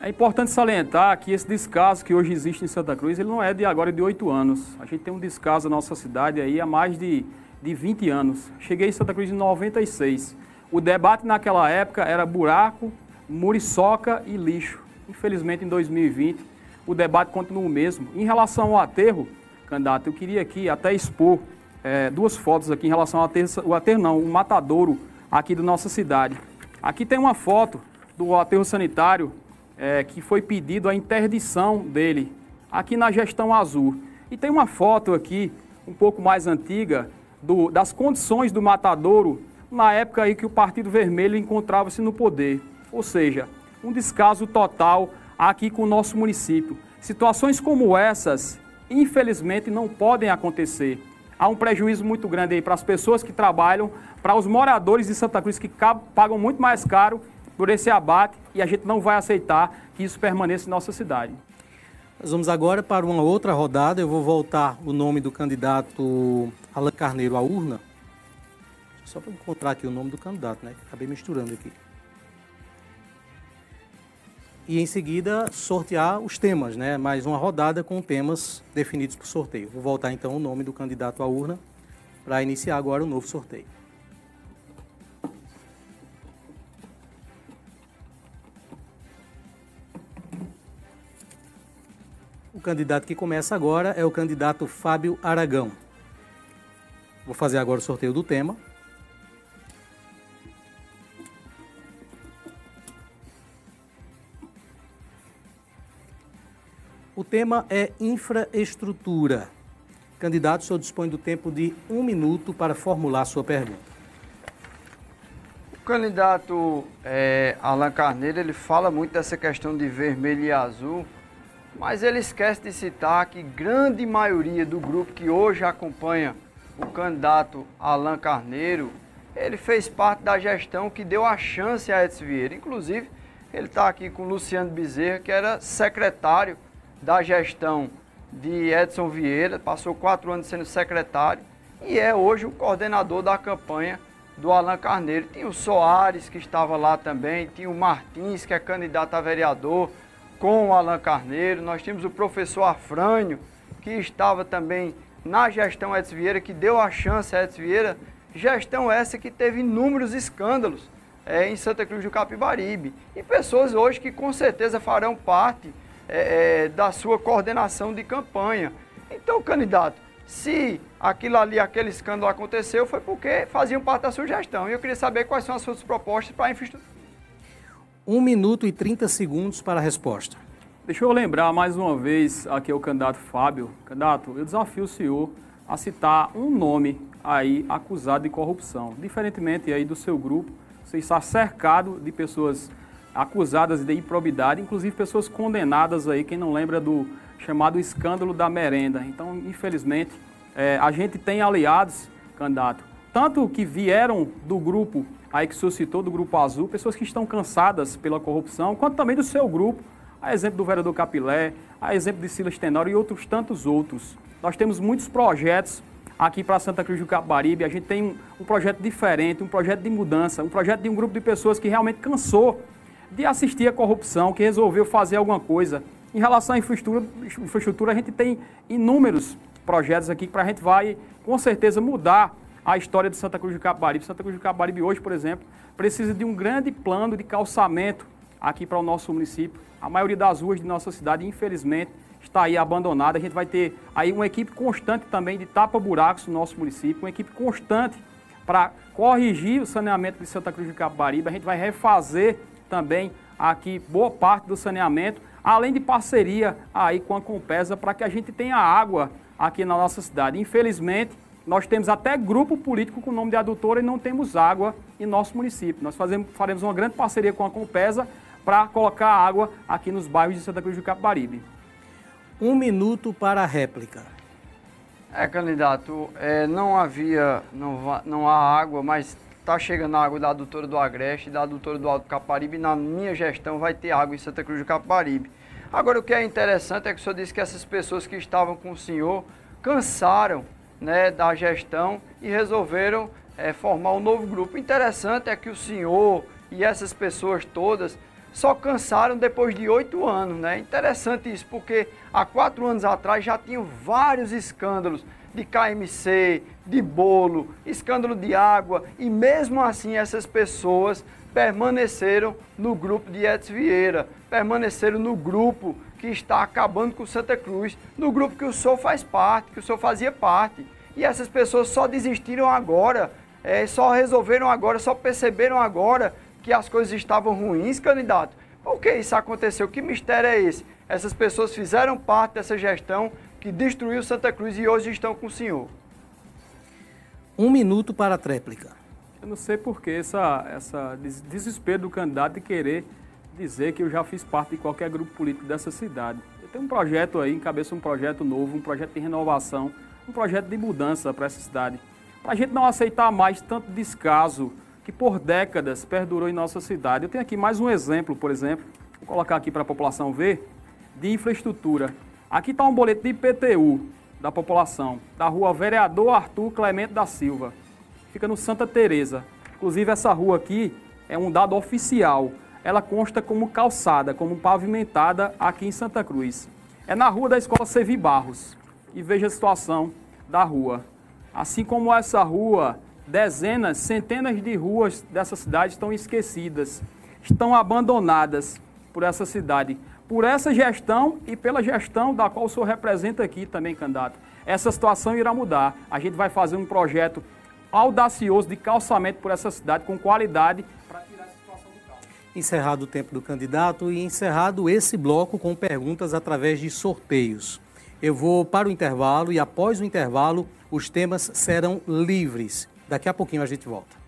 É importante salientar que esse descaso que hoje existe em Santa Cruz, ele não é de agora de oito anos. A gente tem um descaso na nossa cidade aí há mais de de 20 anos. Cheguei em Santa Cruz em 96. O debate naquela época era buraco, muriçoca e lixo. Infelizmente, em 2020, o debate continua o mesmo. Em relação ao aterro, candidato, eu queria aqui até expor é, duas fotos aqui em relação ao aterro, o aterro não, o matadouro aqui da nossa cidade. Aqui tem uma foto do aterro sanitário é, que foi pedido a interdição dele, aqui na gestão azul. E tem uma foto aqui, um pouco mais antiga, do, das condições do matadouro na época aí que o Partido Vermelho encontrava-se no poder. Ou seja, um descaso total aqui com o nosso município. Situações como essas, infelizmente, não podem acontecer. Há um prejuízo muito grande aí para as pessoas que trabalham, para os moradores de Santa Cruz que pagam muito mais caro por esse abate e a gente não vai aceitar que isso permaneça em nossa cidade. Nós vamos agora para uma outra rodada. Eu vou voltar o nome do candidato Alan Carneiro à urna. Só para encontrar aqui o nome do candidato, né? Acabei misturando aqui. E em seguida sortear os temas, né? Mais uma rodada com temas definidos por sorteio. Vou voltar então o nome do candidato à urna para iniciar agora o novo sorteio. O candidato que começa agora é o candidato Fábio Aragão. Vou fazer agora o sorteio do tema. O tema é infraestrutura. Candidato, o senhor dispõe do tempo de um minuto para formular sua pergunta. O candidato é, Alan Carneiro, ele fala muito dessa questão de vermelho e azul, mas ele esquece de citar que grande maioria do grupo que hoje acompanha o candidato Alan Carneiro, ele fez parte da gestão que deu a chance a Edson Vieira. Inclusive, ele está aqui com Luciano Bezerra, que era secretário da gestão de Edson Vieira, passou quatro anos sendo secretário e é hoje o coordenador da campanha do Alan Carneiro. Tinha o Soares, que estava lá também, tinha o Martins, que é candidato a vereador, com o Alan Carneiro. Nós tínhamos o professor Afrânio, que estava também na gestão Edson Vieira, que deu a chance a Edson Vieira. Gestão essa que teve inúmeros escândalos é, em Santa Cruz do Capibaribe. E pessoas hoje que com certeza farão parte é, é, da sua coordenação de campanha. Então, candidato, se aquilo ali, aquele escândalo aconteceu, foi porque faziam parte da sua gestão. E eu queria saber quais são as suas propostas para a infraestrutura. Um minuto e 30 segundos para a resposta. Deixa eu lembrar mais uma vez aqui o candidato Fábio. Candidato, eu desafio o senhor a citar um nome aí acusado de corrupção. Diferentemente aí do seu grupo, você está cercado de pessoas acusadas de improbidade, inclusive pessoas condenadas aí, quem não lembra do chamado escândalo da merenda. Então, infelizmente, é, a gente tem aliados, candidato, tanto que vieram do grupo aí que suscitou, do Grupo Azul, pessoas que estão cansadas pela corrupção, quanto também do seu grupo, a exemplo do vereador Capilé, a exemplo de Silas Tenório e outros tantos outros. Nós temos muitos projetos aqui para Santa Cruz do Capibaribe, a gente tem um, um projeto diferente, um projeto de mudança, um projeto de um grupo de pessoas que realmente cansou de assistir a corrupção, que resolveu fazer alguma coisa. Em relação à infraestrutura, infraestrutura a gente tem inúmeros projetos aqui para a gente vai, com certeza, mudar a história de Santa Cruz do Capibaribe. Santa Cruz do Capibaribe hoje, por exemplo, precisa de um grande plano de calçamento aqui para o nosso município. A maioria das ruas de nossa cidade, infelizmente, está aí abandonada. A gente vai ter aí uma equipe constante também de tapa-buracos no nosso município, uma equipe constante para corrigir o saneamento de Santa Cruz do Capibaribe. A gente vai refazer também aqui boa parte do saneamento, além de parceria aí com a Compesa para que a gente tenha água aqui na nossa cidade. Infelizmente, nós temos até grupo político com o nome de adutora e não temos água em nosso município. Nós fazemos, faremos uma grande parceria com a Compesa para colocar água aqui nos bairros de Santa Cruz do Capibaribe. Um minuto para a réplica. É, candidato, é, não havia, não, não há água, mas está chegando água da adutora do Agreste, da adutora do Alto Caparibe, e na minha gestão vai ter água em Santa Cruz do Caparibe. Agora, o que é interessante é que o senhor disse que essas pessoas que estavam com o senhor cansaram né, da gestão e resolveram é, formar um novo grupo. Interessante é que o senhor e essas pessoas todas só cansaram depois de oito anos. Né? Interessante isso, porque há quatro anos atrás já tinham vários escândalos de KMC, de bolo, escândalo de água, e mesmo assim essas pessoas permaneceram no grupo de Edson Vieira, permaneceram no grupo que está acabando com Santa Cruz, no grupo que o senhor faz parte, que o senhor fazia parte. E essas pessoas só desistiram agora, é, só resolveram agora, só perceberam agora que as coisas estavam ruins, candidato. Por que isso aconteceu? Que mistério é esse? Essas pessoas fizeram parte dessa gestão que destruiu Santa Cruz e hoje estão com o senhor. Um minuto para a tréplica. Eu não sei por que essa, essa desespero do candidato de querer dizer que eu já fiz parte de qualquer grupo político dessa cidade. Eu tenho um projeto aí, encabeço um projeto novo, um projeto de renovação, um projeto de mudança para essa cidade. Para a gente não aceitar mais tanto descaso que por décadas perdurou em nossa cidade. Eu tenho aqui mais um exemplo, por exemplo, vou colocar aqui para a população ver, de infraestrutura. Aqui está um boleto de IPTU da população, da rua Vereador Arthur Clemente da Silva. fica no Santa Teresa. Inclusive essa rua aqui é um dado oficial. Ela consta como calçada, como pavimentada aqui em Santa Cruz. É na rua da Escola Sevi Barros. E veja a situação da rua. Assim como essa rua, dezenas, centenas de ruas dessa cidade estão esquecidas, estão abandonadas por essa cidade, por essa gestão e pela gestão da qual o senhor representa aqui também, candidato. Essa situação irá mudar. A gente vai fazer um projeto audacioso de calçamento por essa cidade com qualidade para tirar essa situação do caos. Encerrado o tempo do candidato e encerrado esse bloco com perguntas através de sorteios. Eu vou para o intervalo e após o intervalo os temas serão livres. Daqui a pouquinho a gente volta.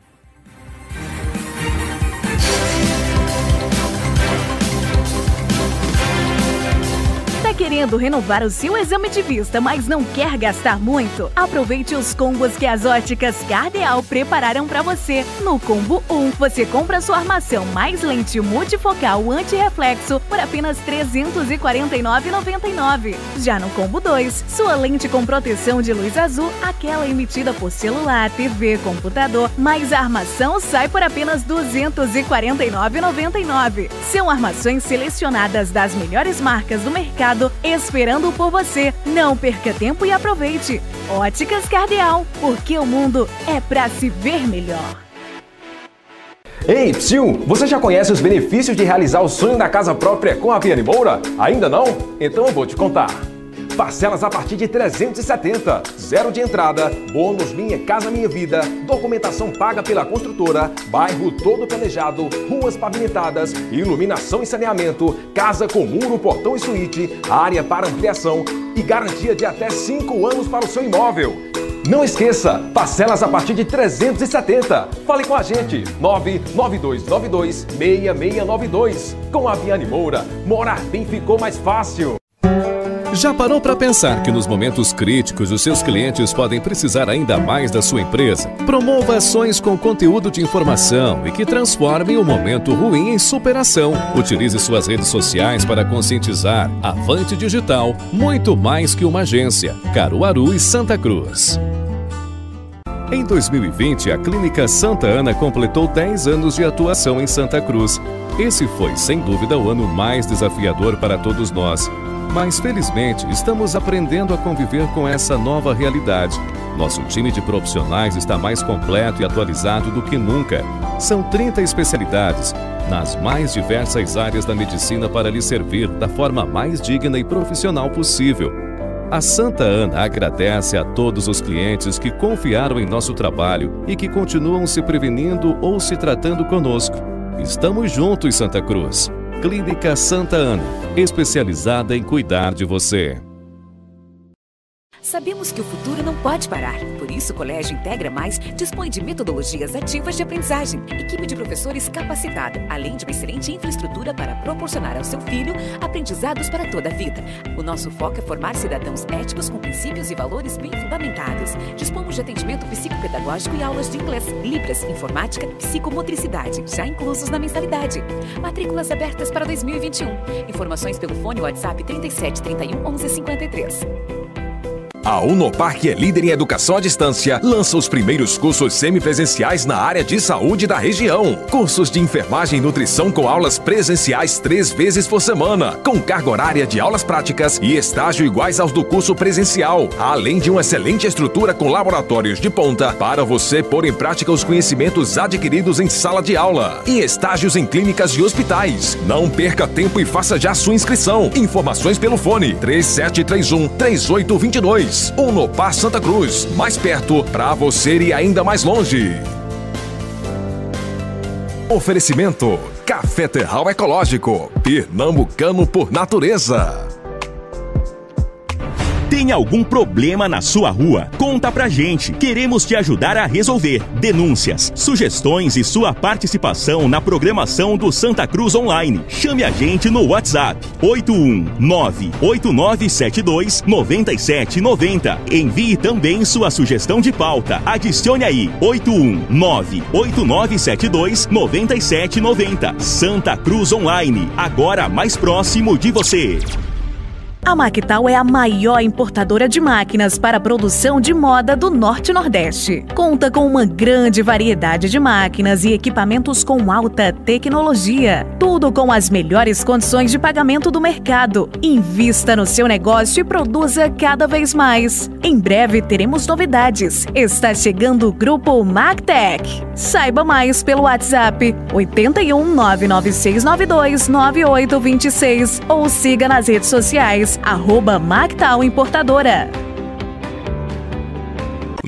Querendo renovar o seu exame de vista, mas não quer gastar muito? Aproveite os combos que as óticas Cardeal prepararam para você. No combo 1, você compra sua armação mais lente multifocal anti-reflexo por apenas R$ 349,99. Já no combo 2, sua lente com proteção de luz azul, aquela emitida por celular, TV, computador, mais a armação sai por apenas R$ 249,99. São armações selecionadas das melhores marcas do mercado esperando por você. Não perca tempo e aproveite. Óticas Cardeal, porque o mundo é para se ver melhor. Ei, Psyu, você já conhece os benefícios de realizar o sonho da casa própria com a Viane Moura? Ainda não? Então eu vou te contar. Parcelas a partir de 370. Zero de entrada, bônus Minha Casa Minha Vida, documentação paga pela construtora, bairro todo planejado, ruas pavimentadas, iluminação e saneamento, casa com muro, portão e suíte, área para ampliação e garantia de até 5 anos para o seu imóvel. Não esqueça, parcelas a partir de 370. Fale com a gente, 992926692. Com a Viane Moura, morar bem ficou mais fácil. Já parou para pensar que nos momentos críticos os seus clientes podem precisar ainda mais da sua empresa? Promova ações com conteúdo de informação e que transformem o momento ruim em superação. Utilize suas redes sociais para conscientizar. Avante Digital, muito mais que uma agência. Caruaru e Santa Cruz. Em 2020, a Clínica Santa Ana completou 10 anos de atuação em Santa Cruz. Esse foi, sem dúvida, o ano mais desafiador para todos nós. Mas felizmente estamos aprendendo a conviver com essa nova realidade. Nosso time de profissionais está mais completo e atualizado do que nunca. São 30 especialidades nas mais diversas áreas da medicina para lhe servir da forma mais digna e profissional possível. A Santa Ana agradece a todos os clientes que confiaram em nosso trabalho e que continuam se prevenindo ou se tratando conosco. Estamos juntos, Santa Cruz. Clínica Santa Ana, especializada em cuidar de você. Sabemos que o futuro não pode parar. Por isso, o Colégio Integra Mais dispõe de metodologias ativas de aprendizagem, equipe de professores capacitada, além de uma excelente infraestrutura para proporcionar ao seu filho aprendizados para toda a vida. O nosso foco é formar cidadãos éticos com princípios e valores bem fundamentados. Dispomos de atendimento psicopedagógico e aulas de inglês, libras, informática psicomotricidade, já inclusos na mensalidade. Matrículas abertas para 2021. Informações pelo fone WhatsApp 37 31 11 53. A Unopar, que é líder em educação à distância, lança os primeiros cursos semipresenciais na área de saúde da região. Cursos de enfermagem e nutrição com aulas presenciais três vezes por semana, com carga horária de aulas práticas e estágio iguais aos do curso presencial, além de uma excelente estrutura com laboratórios de ponta para você pôr em prática os conhecimentos adquiridos em sala de aula e estágios em clínicas e hospitais. Não perca tempo e faça já sua inscrição. Informações pelo fone 3731 3822. Unopar Santa Cruz, mais perto para você e ainda mais longe. Oferecimento: Café Terral Ecológico, pernambucano por natureza. Tem algum problema na sua rua? Conta pra gente. Queremos te ajudar a resolver. Denúncias, sugestões e sua participação na programação do Santa Cruz Online. Chame a gente no WhatsApp 81989729790. Envie também sua sugestão de pauta. Adicione aí 81989729790. Santa Cruz Online, agora mais próximo de você. A Mactal é a maior importadora de máquinas para produção de moda do Norte e Nordeste. Conta com uma grande variedade de máquinas e equipamentos com alta tecnologia. Tudo com as melhores condições de pagamento do mercado. Invista no seu negócio e produza cada vez mais. Em breve teremos novidades. Está chegando o grupo Mactec. Saiba mais pelo WhatsApp 81 99692 9826 ou siga nas redes sociais arroba Mactal Importadora.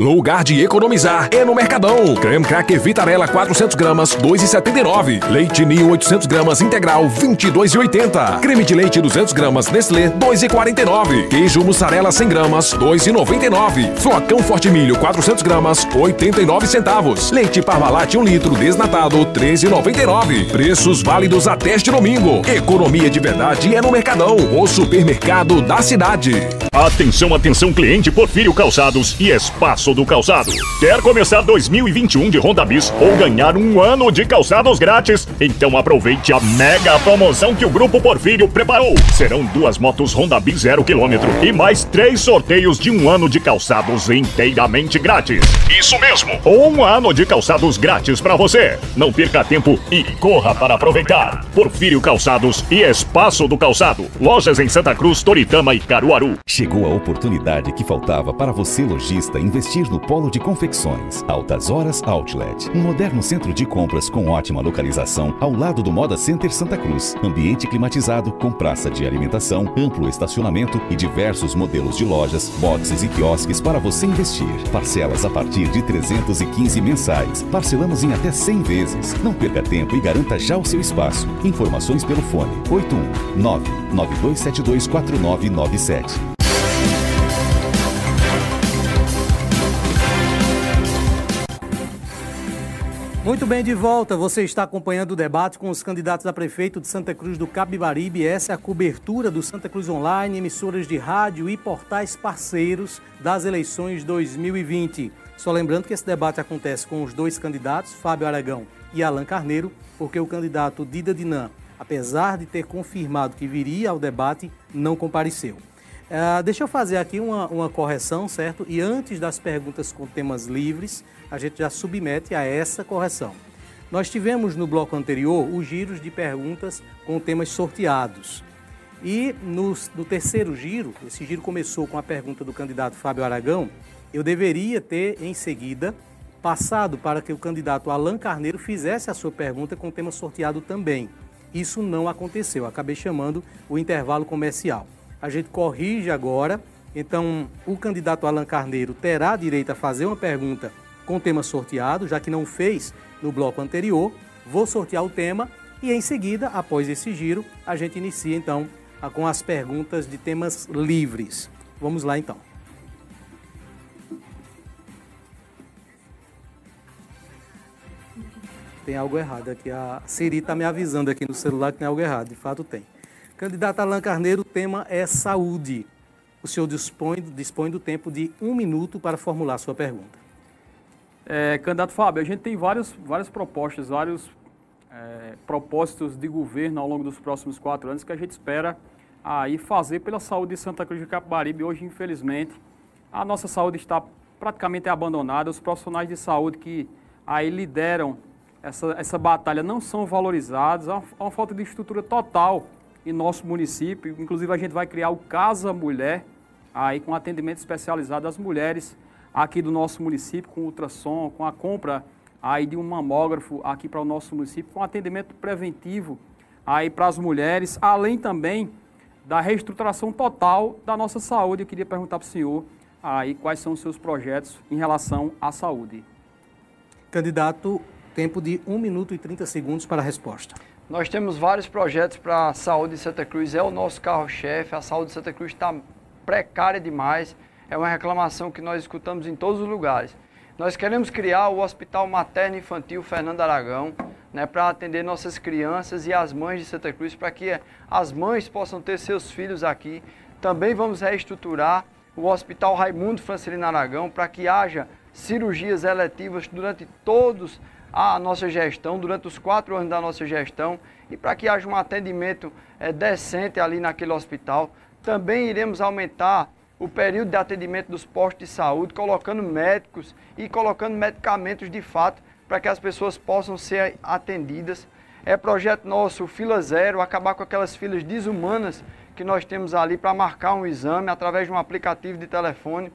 Lugar de economizar é no Mercadão. Creme Cracker Vitarella 400 gramas, 2,79. Leite Ninho 800 gramas integral, 22,80. Creme de leite 200 gramas Nestlé, 2,49. Queijo mussarela 100 gramas, 2,99. Flocão Forte Milho 400 gramas, 89 centavos. Leite Parmalat 1 litro desnatado, 13,99. Preços válidos até este domingo. Economia de verdade é no Mercadão, o supermercado da cidade. Atenção, atenção, cliente Porfírio Calçados e Espaço do Calçado. Quer começar 2021 de Honda Bis ou ganhar um ano de calçados grátis? Então aproveite a mega promoção que o Grupo Porfírio preparou. Serão duas motos Honda Bis 0 km e mais três sorteios de um ano de calçados inteiramente grátis. Isso mesmo, um ano de calçados grátis para você. Não perca tempo e corra para aproveitar. Porfírio Calçados e Espaço do Calçado. Lojas em Santa Cruz, Toritama e Caruaru. Chegou a oportunidade que faltava para você, lojista, investir no polo de confecções. Altas Horas Outlet. Um moderno centro de compras com ótima localização ao lado do Moda Center Santa Cruz. Ambiente climatizado com praça de alimentação, amplo estacionamento e diversos modelos de lojas, boxes e quiosques para você investir. Parcelas a partir de 315 mensais. Parcelamos em até 100 vezes. Não perca tempo e garanta já o seu espaço. Informações pelo fone 819 9272 4997. Muito bem, de volta. Você está acompanhando o debate com os candidatos a prefeito de Santa Cruz do Capibaribe. Essa é a cobertura do Santa Cruz Online, emissoras de rádio e portais parceiros das eleições 2020. Só lembrando que esse debate acontece com os dois candidatos, Fábio Aragão e Alan Carneiro, porque o candidato Dida Dinan, apesar de ter confirmado que viria ao debate, não compareceu. Uh, deixa eu fazer aqui uma, uma correção, certo? E antes das perguntas com temas livres, a gente já submete a essa correção. Nós tivemos no bloco anterior os giros de perguntas com temas sorteados. E no, no, terceiro giro, esse giro começou com a pergunta do candidato Fábio Aragão, eu deveria ter, em seguida, passado para que o candidato Alain Carneiro fizesse a sua pergunta com tema sorteado também. Isso não aconteceu, acabei chamando o intervalo comercial a gente corrige agora. Então, o candidato Alan Carneiro terá direito a fazer uma pergunta com tema sorteado, já que não fez no bloco anterior. Vou sortear o tema e, em seguida, após esse giro, a gente inicia então com as perguntas de temas livres. Vamos lá então. Tem algo errado aqui. A Siri está me avisando aqui no celular que tem algo errado. De fato, tem. Candidato Alain Carneiro, o tema é saúde. O senhor dispõe, dispõe do tempo de um minuto para formular sua pergunta. É, candidato Fábio, a gente tem várias propostas, vários é, propósitos de governo ao longo dos próximos quatro anos que a gente espera aí fazer pela saúde de Santa Cruz de Capibaribe. Hoje, infelizmente, a nossa saúde está praticamente abandonada. Os profissionais de saúde que aí lideram essa, essa batalha não são valorizados. Há uma, há uma falta de estrutura total em nosso município. Inclusive, a gente vai criar o Casa Mulher, aí com atendimento especializado às mulheres aqui do nosso município, com ultrassom, com a compra aí de um mamógrafo aqui para o nosso município, com atendimento preventivo aí para as mulheres, além também da reestruturação total da nossa saúde. Eu queria perguntar para o senhor aí quais são os seus projetos em relação à saúde. Candidato, tempo de 1 minuto e 30 segundos para a resposta. Nós temos vários projetos para a saúde de Santa Cruz, é o nosso carro-chefe. A saúde de Santa Cruz está precária demais, é uma reclamação que nós escutamos em todos os lugares. Nós queremos criar o Hospital Materno Infantil Fernando Aragão, né, para atender nossas crianças e as mães de Santa Cruz, para que as mães possam ter seus filhos aqui. Também vamos reestruturar o Hospital Raimundo Francelino Aragão, para que haja cirurgias eletivas durante todos a nossa gestão, durante os quatro anos da nossa gestão, e para que haja um atendimento é, decente ali naquele hospital. Também iremos aumentar o período de atendimento dos postos de saúde, colocando médicos e colocando medicamentos de fato para que as pessoas possam ser atendidas. É projeto nosso, Fila Zero, acabar com aquelas filas desumanas que nós temos ali para marcar um exame através de um aplicativo de telefone.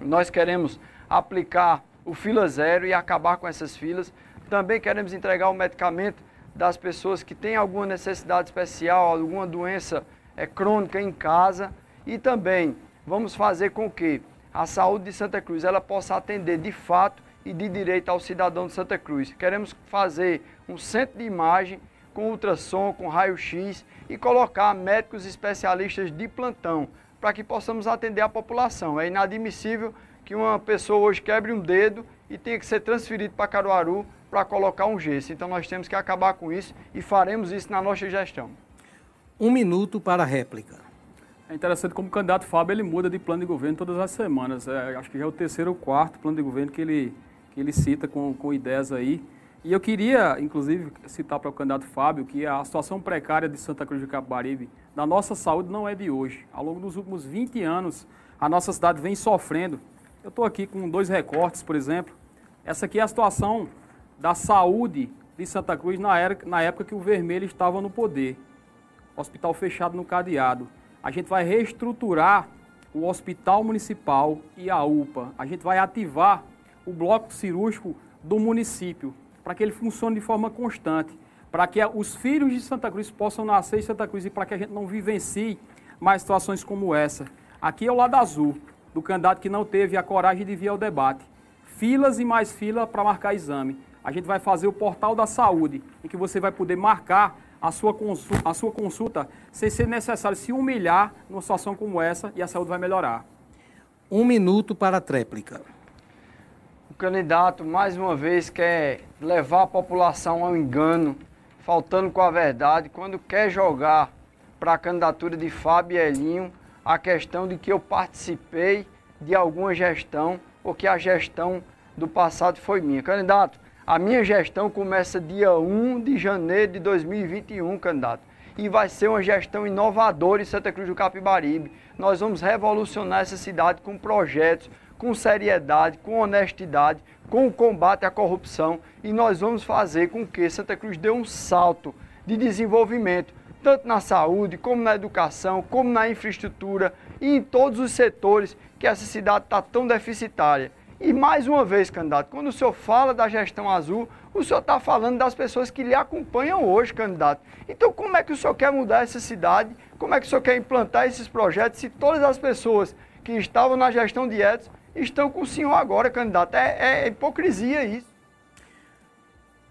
Nós queremos aplicar o Fila Zero e acabar com essas filas. Também queremos entregar o medicamento das pessoas que têm alguma necessidade especial, alguma doença é, crônica em casa. E também vamos fazer com que a saúde de Santa Cruz ela possa atender de fato e de direito ao cidadão de Santa Cruz. Queremos fazer um centro de imagem com ultrassom, com raio-x e colocar médicos especialistas de plantão para que possamos atender a população. É inadmissível que uma pessoa hoje quebre um dedo e tenha que ser transferido para Caruaru para colocar um gesso. Então nós temos que acabar com isso e faremos isso na nossa gestão. Um minuto para a réplica. É interessante como o candidato Fábio ele muda de plano de governo todas as semanas. É, acho que já é o terceiro ou quarto plano de governo que ele, que ele cita com, com ideias aí. E eu queria, inclusive, citar para o candidato Fábio que a situação precária de Santa Cruz de Capibaribe, da nossa saúde, não é de hoje. Ao longo dos últimos 20 anos, a nossa cidade vem sofrendo. Eu estou aqui com dois recortes, por exemplo. Essa aqui é a situação da saúde de Santa Cruz na, era, na época que o Vermelho estava no poder. Hospital fechado no cadeado a gente vai reestruturar o Hospital Municipal e a UPA. A gente vai ativar o bloco cirúrgico do município para que ele funcione de forma constante, para que os filhos de Santa Cruz possam nascer em Santa Cruz e para que a gente não vivencie mais situações como essa. Aqui é o lado azul do candidato que não teve a coragem de vir ao debate. Filas e mais filas para marcar exame. A gente vai fazer o portal da saúde, em que você vai poder marcar a sua, consulta, a sua consulta sem ser necessário se humilhar numa situação como essa e a saúde vai melhorar. Um minuto para a tréplica. O candidato, mais uma vez, quer levar a população ao engano, faltando com a verdade, quando quer jogar para a candidatura de Fábio Elinho a questão de que eu participei de alguma gestão ou que a gestão do passado foi minha. Candidato, a minha gestão começa dia 1 de janeiro de 2021, candidato. E vai ser uma gestão inovadora em Santa Cruz do Capibaribe. Nós vamos revolucionar essa cidade com projetos, com seriedade, com honestidade, com o combate à corrupção. E nós vamos fazer com que Santa Cruz dê um salto de desenvolvimento, tanto na saúde, como na educação, como na infraestrutura e em todos os setores que essa cidade está tão deficitária. E mais uma vez, candidato, quando o senhor fala da gestão azul, o senhor está falando das pessoas que lhe acompanham hoje, candidato. Então, como é que o senhor quer mudar essa cidade? Como é que o senhor quer implantar esses projetos se todas as pessoas que estavam na gestão de Edson estão com o senhor agora, candidato? É, é hipocrisia isso.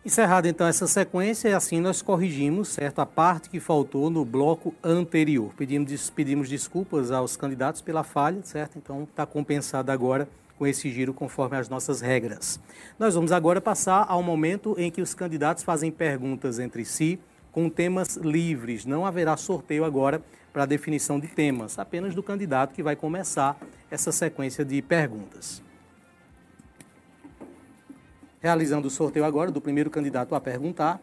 Encerrada então essa sequência, assim nós corrigimos, certo, a parte que faltou no bloco anterior. Pedimos, pedimos desculpas aos candidatos pela falha, certo? Então está compensado agora com esse giro conforme as nossas regras. Nós vamos agora passar ao momento em que os candidatos fazem perguntas entre si com temas livres. Não haverá sorteio agora para definição de temas, apenas do candidato que vai começar essa sequência de perguntas. Realizando o sorteio agora do primeiro candidato a perguntar.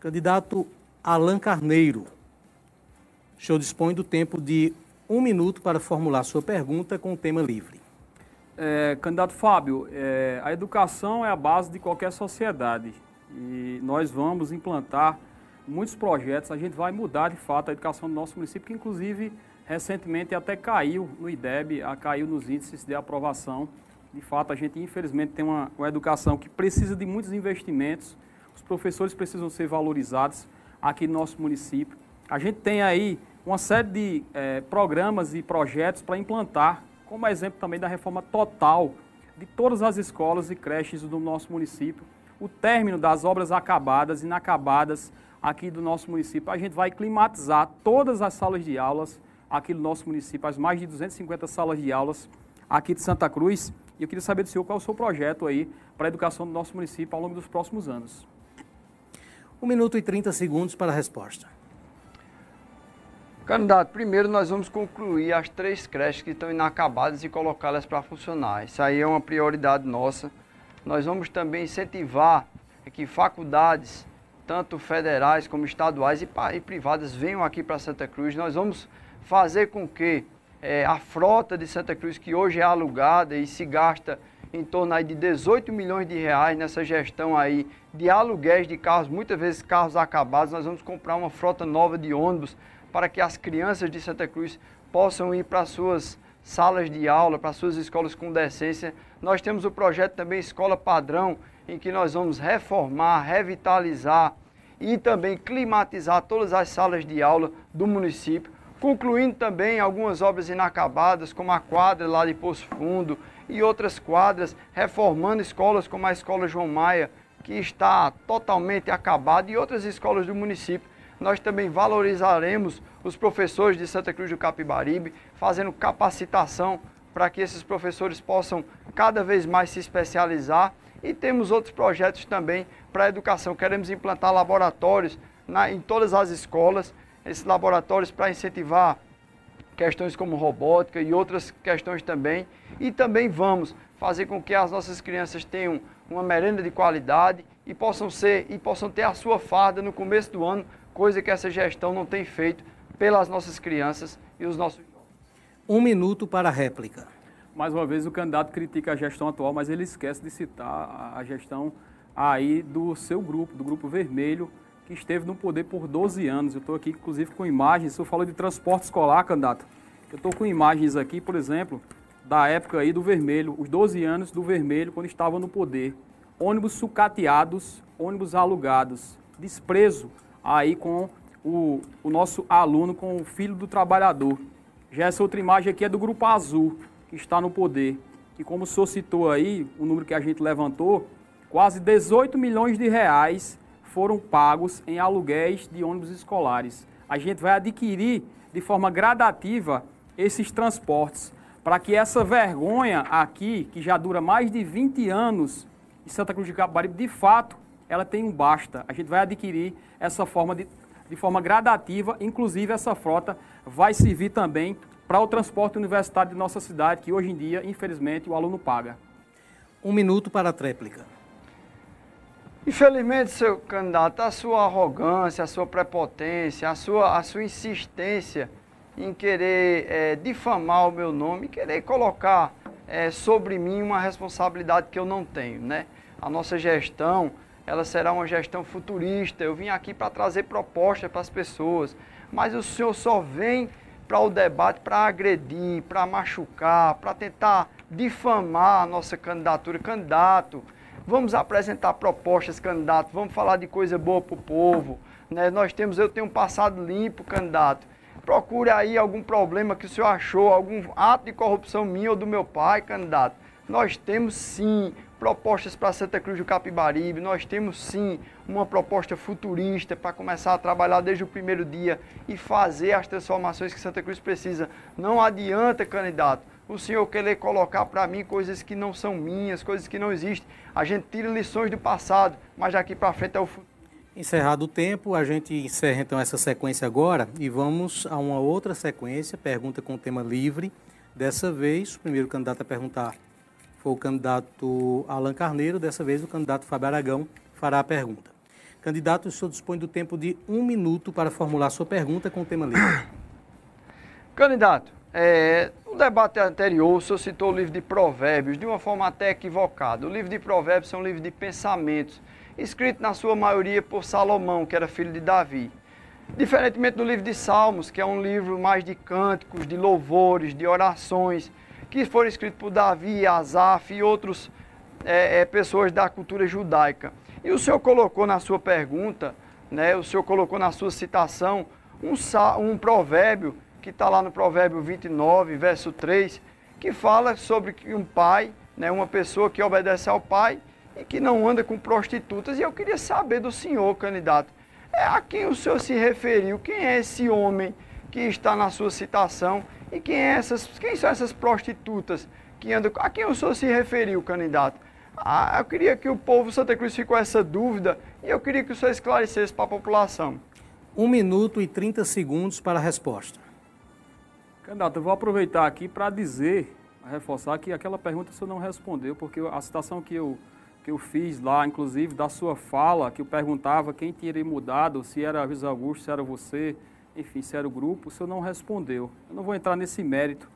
Candidato Alan Carneiro. O senhor dispõe do tempo de um minuto para formular sua pergunta com o tema livre. É, candidato Fábio, é, a educação é a base de qualquer sociedade e nós vamos implantar muitos projetos, a gente vai mudar de fato a educação do nosso município, que inclusive recentemente até caiu no IDEB, caiu nos índices de aprovação. De fato, a gente infelizmente tem uma, uma educação que precisa de muitos investimentos, os professores precisam ser valorizados aqui no nosso município. A gente tem aí uma série de é, programas e projetos para implantar, como exemplo também da reforma total de todas as escolas e creches do nosso município, o término das obras acabadas e inacabadas aqui do nosso município. A gente vai climatizar todas as salas de aulas aqui do nosso município, as mais de 250 salas de aulas aqui de Santa Cruz. E eu queria saber do senhor qual é o seu projeto aí para a educação do nosso município ao longo dos próximos anos. Um minuto e 30 segundos para a resposta. Candidato, primeiro nós vamos concluir as três creches que estão inacabadas e colocá-las para funcionar. Isso aí é uma prioridade nossa. Nós vamos também incentivar que faculdades tanto federais como estaduais e privadas, venham aqui para Santa Cruz. Nós vamos fazer com que é, a frota de Santa Cruz, que hoje é alugada e se gasta em torno aí de 18 milhões de reais nessa gestão aí de aluguéis de carros, muitas vezes carros acabados, nós vamos comprar uma frota nova de ônibus para que as crianças de Santa Cruz possam ir para suas salas de aula, para suas escolas com decência. Nós temos o projeto também Escola Padrão, em que nós vamos reformar, revitalizar e também climatizar todas as salas de aula do município, concluindo também algumas obras inacabadas, como a quadra lá de Poço Fundo e outras quadras, reformando escolas como a Escola João Maia, que está totalmente acabada, e outras escolas do município. Nós também valorizaremos os professores de Santa Cruz do Capibaribe, fazendo capacitação para que esses professores possam cada vez mais se especializar e temos outros projetos também para a educação. Queremos implantar laboratórios na, em todas as escolas, esses laboratórios para incentivar questões como robótica e outras questões também. E também vamos fazer com que as nossas crianças tenham uma merenda de qualidade e possam ser e possam ter a sua farda no começo do ano, coisa que essa gestão não tem feito pelas nossas crianças e os nossos Um minuto para a réplica. Mais uma vez o candidato critica a gestão atual, mas ele esquece de citar a gestão aí do seu grupo, do Grupo Vermelho, que esteve no poder por 12 anos. Eu estou aqui, inclusive, com imagens. Eu falo de transporte escolar, candidato. Eu estou com imagens aqui, por exemplo, da época aí do Vermelho, os 12 anos do Vermelho, quando estava no poder. Ônibus sucateados, ônibus alugados, desprezo aí com o, o nosso aluno, com o filho do trabalhador. Já essa outra imagem aqui é do Grupo Azul, que está no poder. E como o senhor citou aí, o número que a gente levantou, quase 18 milhões de reais foram pagos em aluguéis de ônibus escolares. A gente vai adquirir de forma gradativa esses transportes para que essa vergonha aqui, que já dura mais de 20 anos em Santa Cruz de Capibaribe, de fato, ela tem um basta. A gente vai adquirir essa forma de, de forma gradativa, inclusive essa frota vai servir também para o transporte universitário de nossa cidade, que hoje em dia, infelizmente, o aluno paga. Um minuto para a tréplica. Infelizmente, seu candidato, a sua arrogância, a sua prepotência, a sua, a sua insistência em querer é, difamar o meu nome, querer colocar é, sobre mim uma responsabilidade que eu não tenho, né? A nossa gestão, ela será uma gestão futurista. Eu vim aqui para trazer propostas para as pessoas, mas o senhor só vem para o debate para agredir, para machucar, para tentar difamar a nossa candidatura. Candidato, vamos apresentar propostas, candidato, vamos falar de coisa boa para o povo. Né? Nós temos, eu tenho um passado limpo, candidato. Procure aí algum problema que o senhor achou, algum ato de corrupção minha ou do meu pai, candidato. Nós temos sim propostas para Santa Cruz do Capibaribe, nós temos sim uma proposta futurista para começar a trabalhar desde o primeiro dia e fazer as transformações que Santa Cruz precisa. Não adianta, candidato, o senhor querer colocar para mim coisas que não são minhas, coisas que não existem. A gente tira lições do passado, mas daqui para frente é o futuro. Encerrado o tempo, a gente encerra então essa sequência agora e vamos a uma outra sequência, pergunta com tema livre. Dessa vez, o primeiro candidato a perguntar foi o candidato Alan Carneiro, dessa vez o candidato Fábio Aragão fará a pergunta. Candidato, o senhor dispõe do tempo de um minuto para formular sua pergunta com o tema livre. Candidato, é, no debate anterior, o senhor citou o livro de Provérbios de uma forma até equivocada. O livro de Provérbios é um livro de pensamentos, escrito na sua maioria por Salomão, que era filho de Davi. Diferentemente do livro de Salmos, que é um livro mais de cânticos, de louvores, de orações, que foram escritos por Davi, Asaf e outras é, é, pessoas da cultura judaica. E o senhor colocou na sua pergunta, né, o senhor colocou na sua citação um, um provérbio que está lá no provérbio 29, verso 3, que fala sobre que um pai, né, uma pessoa que obedece ao pai e que não anda com prostitutas. E eu queria saber do senhor, candidato, é a quem o senhor se referiu, quem é esse homem que está na sua citação e quem, é essas, quem são essas prostitutas que andam. A quem o senhor se referiu, candidato? Ah, eu queria que o povo Santa Cruz ficou essa dúvida e eu queria que o senhor esclarecesse para a população. Um minuto e 30 segundos para a resposta. Candidato, eu vou aproveitar aqui para dizer, reforçar que aquela pergunta senhor não respondeu, porque a citação que eu, que eu fiz lá, inclusive da sua fala, que eu perguntava quem teria mudado, se era Luiz Augusto, se era você, enfim, se era o grupo, o senhor não respondeu. Eu não vou entrar nesse mérito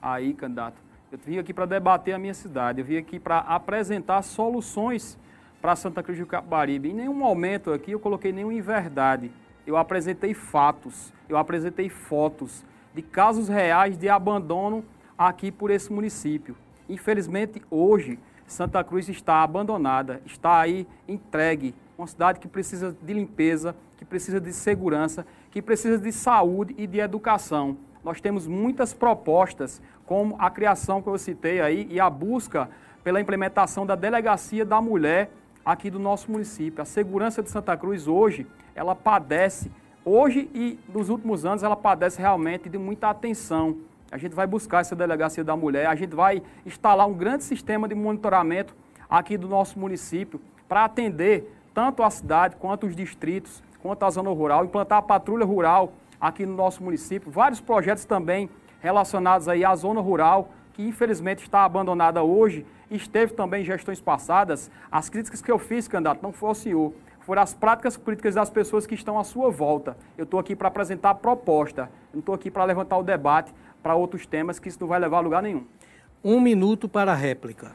aí, candidato. Eu vim aqui para debater a minha cidade, eu vim aqui para apresentar soluções para Santa Cruz do Capibaribe. Em nenhum momento aqui eu coloquei nenhuma inverdade. Eu apresentei fatos, eu apresentei fotos de casos reais de abandono aqui por esse município. Infelizmente, hoje, Santa Cruz está abandonada, está aí entregue. Uma cidade que precisa de limpeza, que precisa de segurança, que precisa de saúde e de educação. Nós temos muitas propostas, como a criação que eu citei aí e a busca pela implementação da delegacia da mulher aqui do nosso município. A segurança de Santa Cruz hoje, ela padece, hoje e nos últimos anos, ela padece realmente de muita atenção. A gente vai buscar essa delegacia da mulher, a gente vai instalar um grande sistema de monitoramento aqui do nosso município para atender tanto a cidade quanto os distritos, quanto a zona rural, implantar a patrulha rural aqui no nosso município, vários projetos também relacionados aí à zona rural, que infelizmente está abandonada hoje, esteve também em gestões passadas. As críticas que eu fiz, candidato, não foi ao senhor, foram as práticas políticas das pessoas que estão à sua volta. Eu estou aqui para apresentar a proposta, não estou aqui para levantar o debate para outros temas, que isso não vai levar a lugar nenhum. Um minuto para a réplica.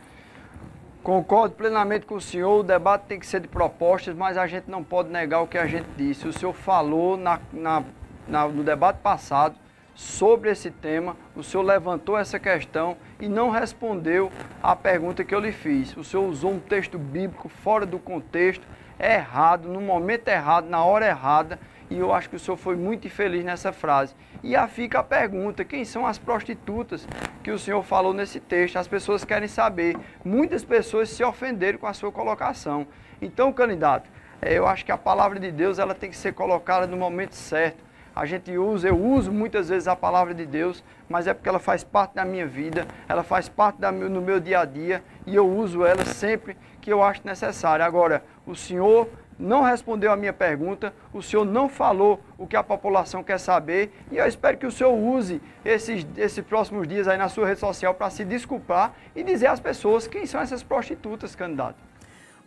Concordo plenamente com o senhor, o debate tem que ser de propostas, mas a gente não pode negar o que a gente disse. O senhor falou na, na, na, no debate passado sobre esse tema, o senhor levantou essa questão e não respondeu à pergunta que eu lhe fiz. O senhor usou um texto bíblico fora do contexto, errado, no momento errado, na hora errada, e eu acho que o senhor foi muito infeliz nessa frase. E aí fica a pergunta: quem são as prostitutas que o senhor falou nesse texto? As pessoas querem saber. Muitas pessoas se ofenderam com a sua colocação. Então, candidato, é, eu acho que a palavra de Deus ela tem que ser colocada no momento certo. A gente usa, eu uso muitas vezes a palavra de Deus, mas é porque ela faz parte da minha vida, ela faz parte da, no meu dia a dia e eu uso ela sempre que eu acho necessário. Agora, o senhor não respondeu a minha pergunta, o senhor não falou o que a população quer saber e eu espero que o senhor use esses, esses próximos dias aí na sua rede social para se desculpar e dizer às pessoas quem são essas prostitutas, candidato.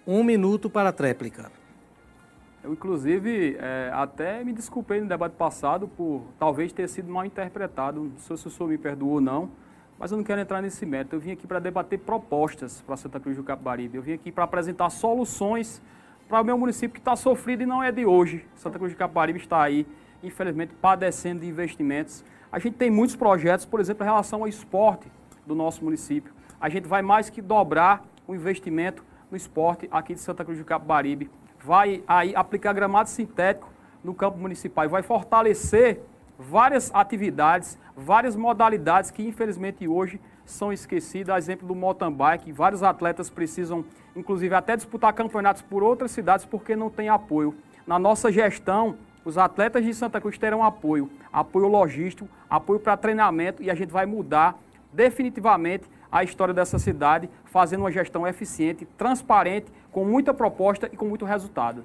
Um minuto para a tréplica. Eu, inclusive, é, até me desculpei no debate passado por talvez ter sido mal interpretado. Não sei se o senhor me perdoou ou não, mas eu não quero entrar nesse método. Eu vim aqui para debater propostas para Santa Cruz do Capibaribe. Eu vim aqui para apresentar soluções para o meu município que está sofrido e não é de hoje. Santa Cruz de Caparibe está aí, infelizmente, padecendo de investimentos. A gente tem muitos projetos, por exemplo, em relação ao esporte do nosso município. A gente vai mais que dobrar o investimento no esporte aqui de Santa Cruz de Capibaribe. Vai aí aplicar gramado sintético no campo municipal e vai fortalecer várias atividades, várias modalidades que infelizmente hoje são esquecidas. A exemplo do mountain bike, vários atletas precisam inclusive até disputar campeonatos por outras cidades porque não tem apoio. Na nossa gestão, os atletas de Santa Cruz terão apoio, apoio logístico, apoio para treinamento e a gente vai mudar definitivamente a história dessa cidade, fazendo uma gestão eficiente, transparente, com muita proposta e com muito resultado.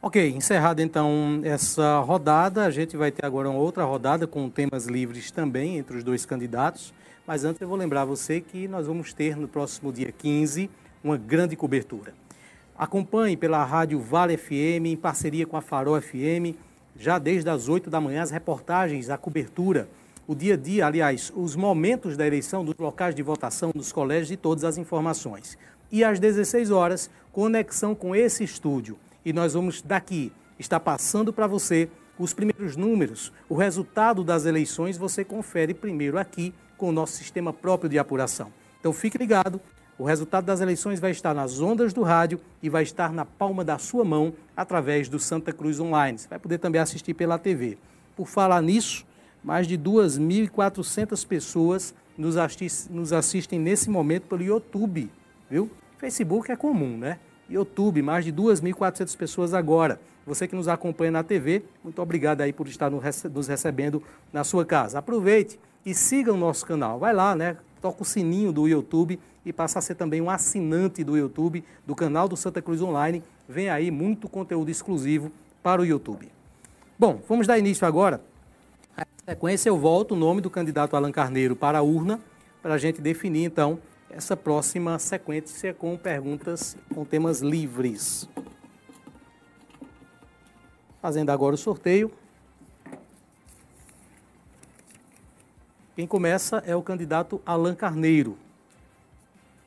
Ok, encerrada então essa rodada, a gente vai ter agora uma outra rodada com temas livres também entre os dois candidatos. Mas antes eu vou lembrar você que nós vamos ter no próximo dia 15 uma grande cobertura. Acompanhe pela rádio Vale FM, em parceria com a Farol FM, já desde as 8 da manhã, as reportagens, a cobertura, o dia a dia, aliás, os momentos da eleição, dos locais de votação, dos colégios e todas as informações. E às 16 horas, conexão com esse estúdio. E nós vamos daqui estar passando para você os primeiros números, o resultado das eleições você confere primeiro aqui com o nosso sistema próprio de apuração. Então fique ligado, o resultado das eleições vai estar nas ondas do rádio e vai estar na palma da sua mão através do Santa Cruz Online. Você vai poder também assistir pela TV. Por falar nisso, mais de 2.400 pessoas nos, nos assistem nesse momento pelo YouTube, viu? Facebook é comum, né? YouTube, mais de 2.400 pessoas agora. Você que nos acompanha na TV, muito obrigado aí por estar nos recebendo na sua casa. Aproveite e siga o nosso canal. Vai lá, né? Toca o sininho do YouTube e passa a ser também um assinante do YouTube, do canal do Santa Cruz Online. Vem aí muito conteúdo exclusivo para o YouTube. Bom, vamos dar início agora. Na sequência, eu volto o nome do candidato Alan Carneiro para a urna, para a gente definir, então, essa próxima sequência com perguntas com temas livres. Fazendo agora o sorteio. Quem começa é o candidato Alain Carneiro.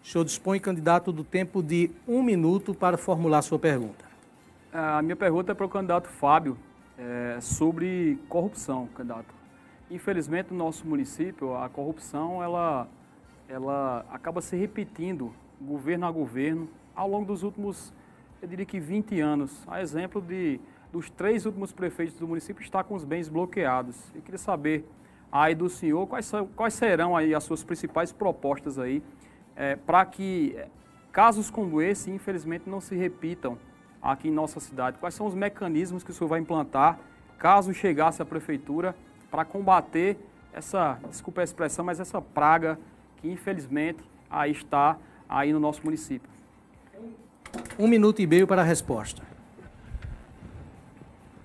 O senhor dispõe, candidato, do tempo de um minuto para formular sua pergunta. A minha pergunta é para o candidato Fábio, é, sobre corrupção, candidato. Infelizmente, no nosso município, a corrupção, ela, ela acaba se repetindo, governo a governo, ao longo dos últimos, eu diria que 20 anos. A exemplo de, dos três últimos prefeitos do município estar com os bens bloqueados. Eu queria saber aí do senhor quais, são, quais serão aí as suas principais propostas aí é, para que casos como esse, infelizmente, não se repitam aqui em nossa cidade. Quais são os mecanismos que o senhor vai implantar caso chegasse à prefeitura para combater essa, desculpa a expressão, mas essa praga que infelizmente aí está aí no nosso município. Um minuto e meio para a resposta.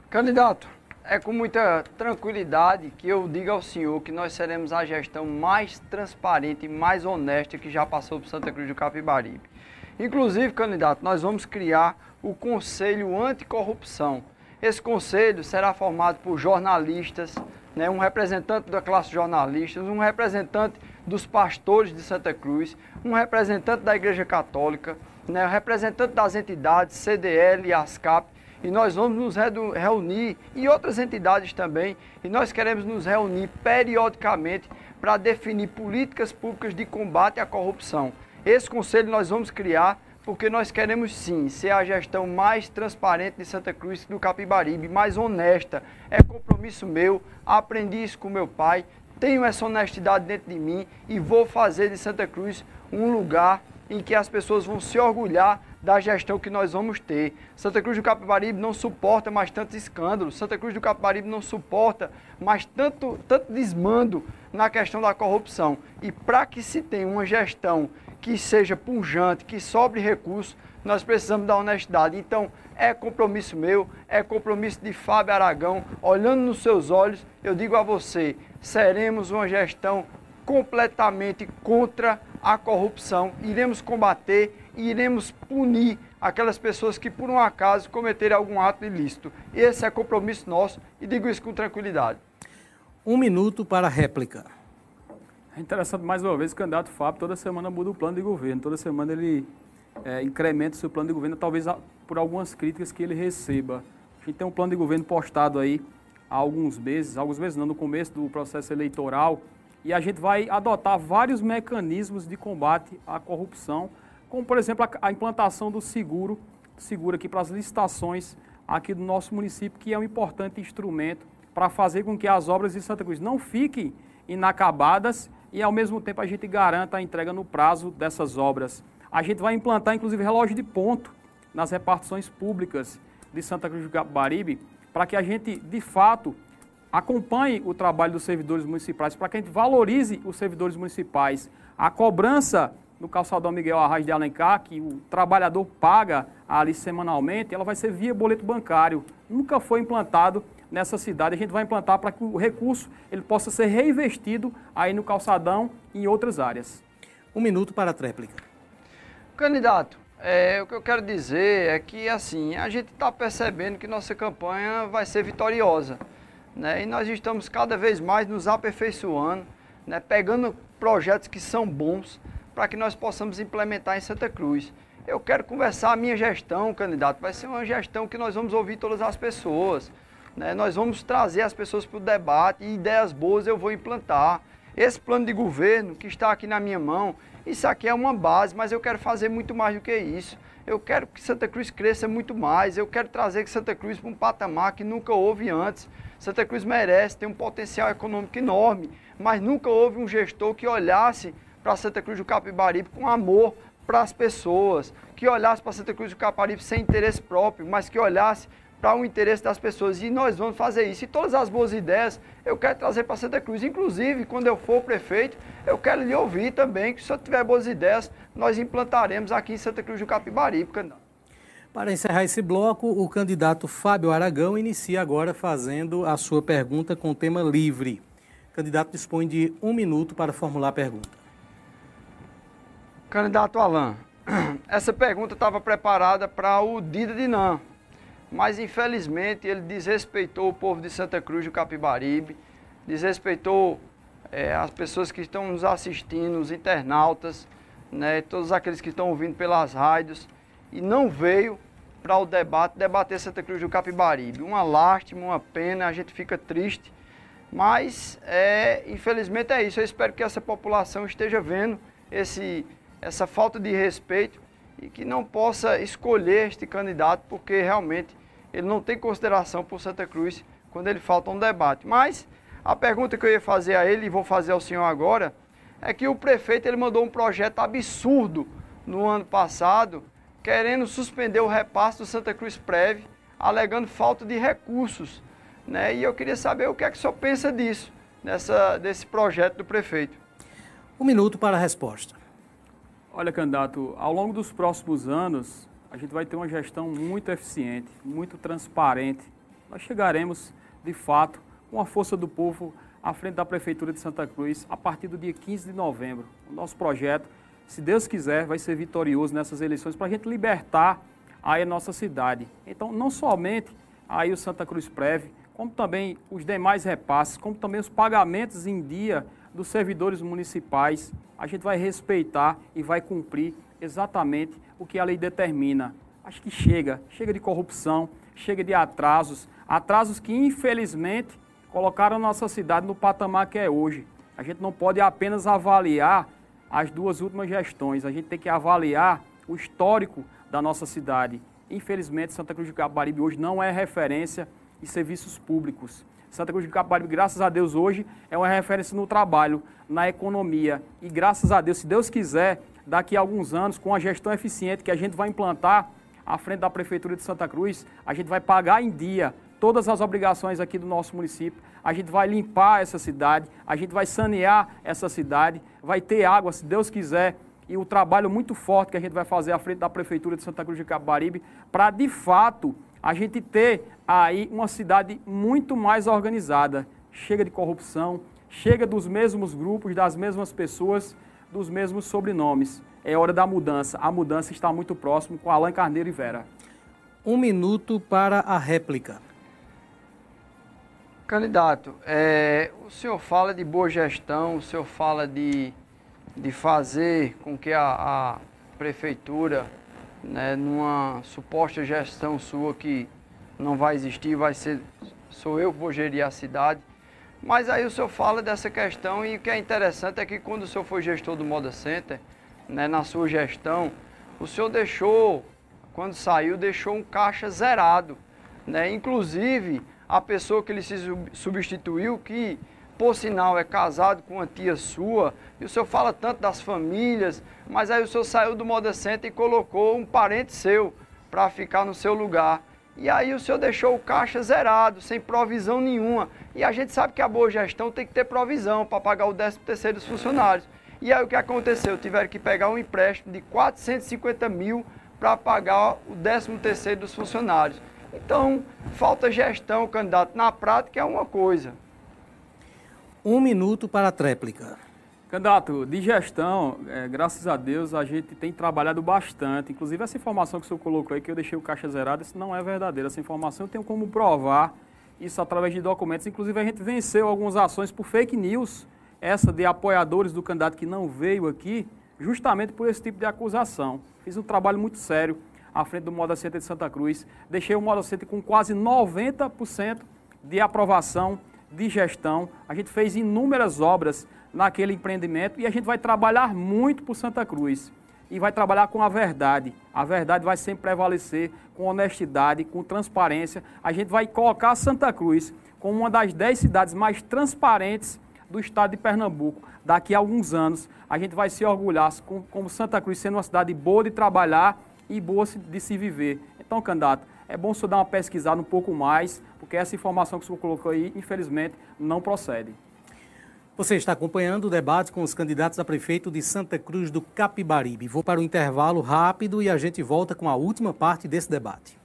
Candidato, é com muita tranquilidade que eu digo ao senhor que nós seremos a gestão mais transparente e mais honesta que já passou por Santa Cruz do Capibaribe. Inclusive, candidato, nós vamos criar o Conselho Anticorrupção. Esse conselho será formado por jornalistas, né, um representante da classe jornalistas, um representante dos pastores de Santa Cruz, um representante da Igreja Católica, né, um representante das entidades CDL e ASCAP, e nós vamos nos reunir e outras entidades também, e nós queremos nos reunir periodicamente para definir políticas públicas de combate à corrupção. Esse conselho nós vamos criar porque nós queremos sim ser a gestão mais transparente de Santa Cruz do Capibaribe, mais honesta. É compromisso meu, aprendi isso com meu pai, tenho essa honestidade dentro de mim e vou fazer de Santa Cruz um lugar em que as pessoas vão se orgulhar da gestão que nós vamos ter. Santa Cruz do Capibaribe não suporta mais tantos escândalos. Santa Cruz do Capibaribe não suporta mais tanto, tanto desmando na questão da corrupção. E para que se tenha uma gestão que seja punjante, que sobre recursos, nós precisamos da honestidade. Então, é compromisso meu, é compromisso de Fábio Aragão. Olhando nos seus olhos, eu digo a você: seremos uma gestão completamente contra a corrupção. Iremos combater e iremos punir aquelas pessoas que, por um acaso, cometerem algum ato ilícito. Esse é compromisso nosso e digo isso com tranquilidade. Um minuto para a réplica. É interessante, mais uma vez, o candidato Fábio toda semana muda o plano de governo, toda semana ele é, incrementa o seu plano de governo, talvez por algumas críticas que ele receba. A gente tem um plano de governo postado aí há alguns meses, alguns meses não, no começo do processo eleitoral, e a gente vai adotar vários mecanismos de combate à corrupção, como por exemplo a, a implantação do seguro, seguro aqui para as licitações aqui do nosso município, que é um importante instrumento para fazer com que as obras de Santa Cruz não fiquem inacabadas e ao mesmo tempo a gente garanta a entrega no prazo dessas obras. A gente vai implantar inclusive relógio de ponto nas repartições públicas de Santa Cruz do Capibaribe, para que a gente de fato acompanhe o trabalho dos servidores municipais, para que a gente valorize os servidores municipais. A cobrança no calçadão Miguel Arraes de Alencar, que o trabalhador paga ali semanalmente, ela vai ser via boleto bancário. Nunca foi implantado nessa cidade. A gente vai implantar para que o recurso ele possa ser reinvestido aí no calçadão e em outras áreas. Um minuto para a tréplica. Candidato, é, o que eu quero dizer é que assim, a gente está percebendo que nossa campanha vai ser vitoriosa. Né? E nós estamos cada vez mais nos aperfeiçoando, né? pegando projetos que são bons para que nós possamos implementar em Santa Cruz. Eu quero conversar a minha gestão, candidato. Vai ser uma gestão que nós vamos ouvir todas as pessoas. Né? Nós vamos trazer as pessoas para o debate e ideias boas eu vou implantar. Esse plano de governo que está aqui na minha mão, isso aqui é uma base, mas eu quero fazer muito mais do que isso. Eu quero que Santa Cruz cresça muito mais. Eu quero trazer Santa Cruz para um patamar que nunca houve antes. Santa Cruz merece, tem um potencial econômico enorme, mas nunca houve um gestor que olhasse para Santa Cruz do Capibaribe com amor para as pessoas, que olhasse para Santa Cruz do Capibaribe sem interesse próprio, mas que olhasse para o interesse das pessoas. E nós vamos fazer isso. E todas as boas ideias eu quero trazer para Santa Cruz. Inclusive, quando eu for prefeito, eu quero lhe ouvir também, que se eu tiver boas ideias, nós implantaremos aqui em Santa Cruz do Capibaribe, candidato. Para encerrar esse bloco, o candidato Fábio Aragão inicia agora fazendo a sua pergunta com tema livre. O candidato dispõe de um minuto para formular a pergunta. Candidato Alain, essa pergunta estava preparada para o Dida Dinan, mas infelizmente ele desrespeitou o povo de Santa Cruz do Capibaribe, desrespeitou é, as pessoas que estão nos assistindo, os internautas, né, todos aqueles que estão ouvindo pelas rádios, e não veio para o debate debater Santa Cruz do Capibaribe. Uma lástima, uma pena, a gente fica triste, mas é, infelizmente é isso. Eu espero que essa população esteja vendo esse, essa falta de respeito e que não possa escolher este candidato, porque realmente ele não tem consideração por Santa Cruz quando ele falta um debate. Mas a pergunta que eu ia fazer a ele e vou fazer ao senhor agora é que o prefeito ele mandou um projeto absurdo no ano passado, querendo suspender o repasse do Santa Cruz Prev, alegando falta de recursos. Né? E eu queria saber o que é que o senhor pensa disso, nessa, desse projeto do prefeito. Um minuto para a resposta. Olha, candidato, ao longo dos próximos anos, a gente vai ter uma gestão muito eficiente, muito transparente. Nós chegaremos, de fato, com a força do povo à frente da Prefeitura de Santa Cruz a partir do dia 15 de novembro. O nosso projeto, se Deus quiser, vai ser vitorioso nessas eleições para a gente libertar aí a nossa cidade. Então, não somente aí o Santa Cruz Preve, como também os demais repasses, como também os pagamentos em dia dos servidores municipais, a gente vai respeitar e vai cumprir exatamente o que a lei determina. Acho que chega, chega de corrupção, chega de atrasos, atrasos que infelizmente colocaram nossa cidade no patamar que é hoje. A gente não pode apenas avaliar as duas últimas gestões, a gente tem que avaliar o histórico da nossa cidade. Infelizmente, Santa Cruz de Capibaribe hoje não é referência em serviços públicos. Santa Cruz de Capibaribe, graças a Deus, hoje é uma referência no trabalho, na economia. E graças a Deus, se Deus quiser, daqui a alguns anos, com a gestão eficiente que a gente vai implantar à frente da Prefeitura de Santa Cruz, a gente vai pagar em dia todas as obrigações aqui do nosso município. A gente vai limpar essa cidade, a gente vai sanear essa cidade, vai ter água, se Deus quiser, e o trabalho muito forte que a gente vai fazer à frente da Prefeitura de Santa Cruz de Capibaribe, para de fato a gente ter aí uma cidade muito mais organizada. Chega de corrupção, chega dos mesmos grupos, das mesmas pessoas, dos mesmos sobrenomes. É hora da mudança. A mudança está muito próximo com Alain Carneiro e Vera. Um minuto para a réplica. Candidato, é, o senhor fala de boa gestão, o senhor fala de, de fazer com que a, a prefeitura, né, numa suposta gestão sua que não vai existir, vai ser, sou eu que vou gerir a cidade. Mas aí o senhor fala dessa questão e o que é interessante é que quando o senhor foi gestor do Moda Center, né, na sua gestão, o senhor deixou, quando saiu, deixou um caixa zerado. Né? Inclusive, a pessoa que ele se substituiu, que por sinal é casado com uma tia sua, e o senhor fala tanto das famílias, mas aí o senhor saiu do Moda Center e colocou um parente seu para ficar no seu lugar. E aí o senhor deixou o caixa zerado, sem provisão nenhuma. E a gente sabe que a boa gestão tem que ter provisão para pagar o 13 terceiro dos funcionários. E aí o que aconteceu? Tiveram que pegar um empréstimo de 450 mil para pagar o 13 terceiro dos funcionários. Então, falta gestão, candidato. Na prática é uma coisa. Um minuto para a tréplica. Candidato, de gestão, é, graças a Deus, a gente tem trabalhado bastante. Inclusive, essa informação que o senhor colocou aí, que eu deixei o caixa zerado, isso não é verdadeira. Essa informação eu tenho como provar isso através de documentos. Inclusive, a gente venceu algumas ações por fake news, essa de apoiadores do candidato que não veio aqui, justamente por esse tipo de acusação. Fiz um trabalho muito sério à frente do Moda Center de Santa Cruz. Deixei o Moda Center com quase 90% de aprovação de gestão. A gente fez inúmeras obras naquele empreendimento e a gente vai trabalhar muito por Santa Cruz. E vai trabalhar com a verdade. A verdade vai sempre prevalecer com honestidade, com transparência. A gente vai colocar Santa Cruz como uma das 10 cidades mais transparentes do estado de Pernambuco. Daqui a alguns anos, a gente vai se orgulhar como Santa Cruz sendo uma cidade boa de trabalhar e boa de se viver. Então, candidato, é bom o senhor dar uma pesquisada um pouco mais, porque essa informação que o senhor colocou aí, infelizmente, não procede. Você está acompanhando o debate com os candidatos a prefeito de Santa Cruz do Capibaribe. Vou para o intervalo rápido e a gente volta com a última parte desse debate.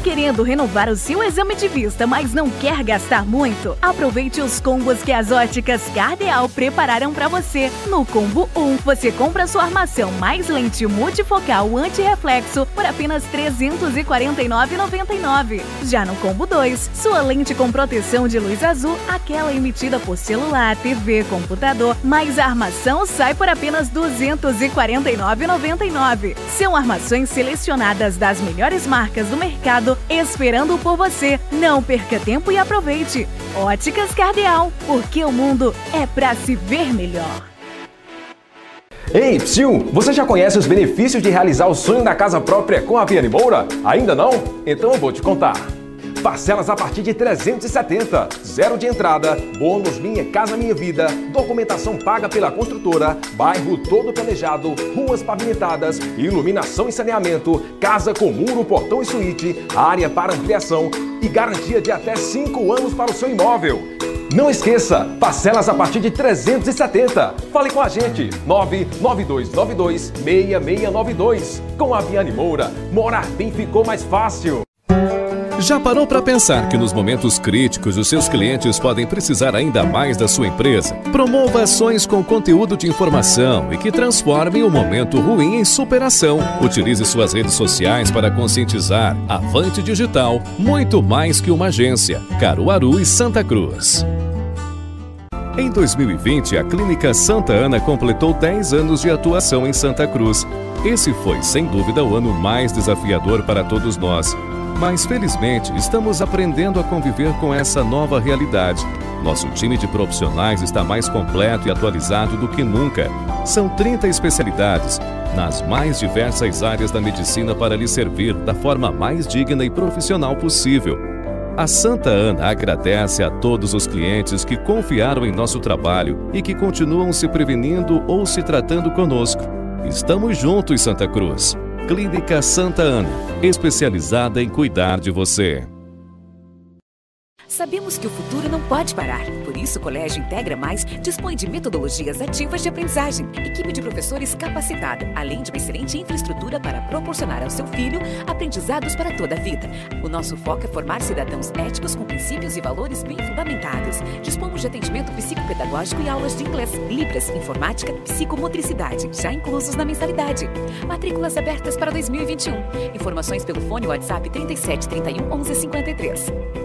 Querendo renovar o seu exame de vista, mas não quer gastar muito? Aproveite os combos que as óticas Cardeal prepararam para você. No combo 1, você compra sua armação mais lente multifocal anti-reflexo por apenas R$ 349,99. Já no combo 2, sua lente com proteção de luz azul, aquela emitida por celular, TV, computador, mais a armação sai por apenas R$ 249,99. São armações selecionadas das melhores marcas do mercado esperando por você. Não perca tempo e aproveite. Óticas Cardeal, porque o mundo é para se ver melhor. Ei, Psiu, você já conhece os benefícios de realizar o sonho da casa própria com a Viane Moura? Ainda não? Então eu vou te contar. Parcelas a partir de 370, zero de entrada, bônus Minha Casa Minha Vida, documentação paga pela construtora, bairro todo planejado, ruas pavimentadas, iluminação e saneamento, casa com muro, portão e suíte, área para ampliação e garantia de até 5 anos para o seu imóvel. Não esqueça, parcelas a partir de 370. Fale com a gente, 992926692. Com a Viane Moura, morar bem ficou mais fácil. Já parou para pensar que nos momentos críticos os seus clientes podem precisar ainda mais da sua empresa? Promova ações com conteúdo de informação e que transformem o momento ruim em superação. Utilize suas redes sociais para conscientizar. Avante Digital, muito mais que uma agência. Caruaru e Santa Cruz. Em 2020, a Clínica Santa Ana completou 10 anos de atuação em Santa Cruz. Esse foi, sem dúvida, o ano mais desafiador para todos nós. Mas felizmente estamos aprendendo a conviver com essa nova realidade. Nosso time de profissionais está mais completo e atualizado do que nunca. São 30 especialidades nas mais diversas áreas da medicina para lhe servir da forma mais digna e profissional possível. A Santa Ana agradece a todos os clientes que confiaram em nosso trabalho e que continuam se prevenindo ou se tratando conosco. Estamos juntos, Santa Cruz. Clínica Santa Ana, especializada em cuidar de você. Sabemos que o futuro não pode parar. Isso, o Colégio Integra Mais dispõe de metodologias ativas de aprendizagem, equipe de professores capacitada, além de uma excelente infraestrutura para proporcionar ao seu filho aprendizados para toda a vida. O nosso foco é formar cidadãos éticos com princípios e valores bem fundamentados. Dispomos de atendimento psicopedagógico e aulas de inglês, libras, informática, psicomotricidade, já inclusos na mensalidade. Matrículas abertas para 2021. Informações pelo fone WhatsApp 37 31 11 53.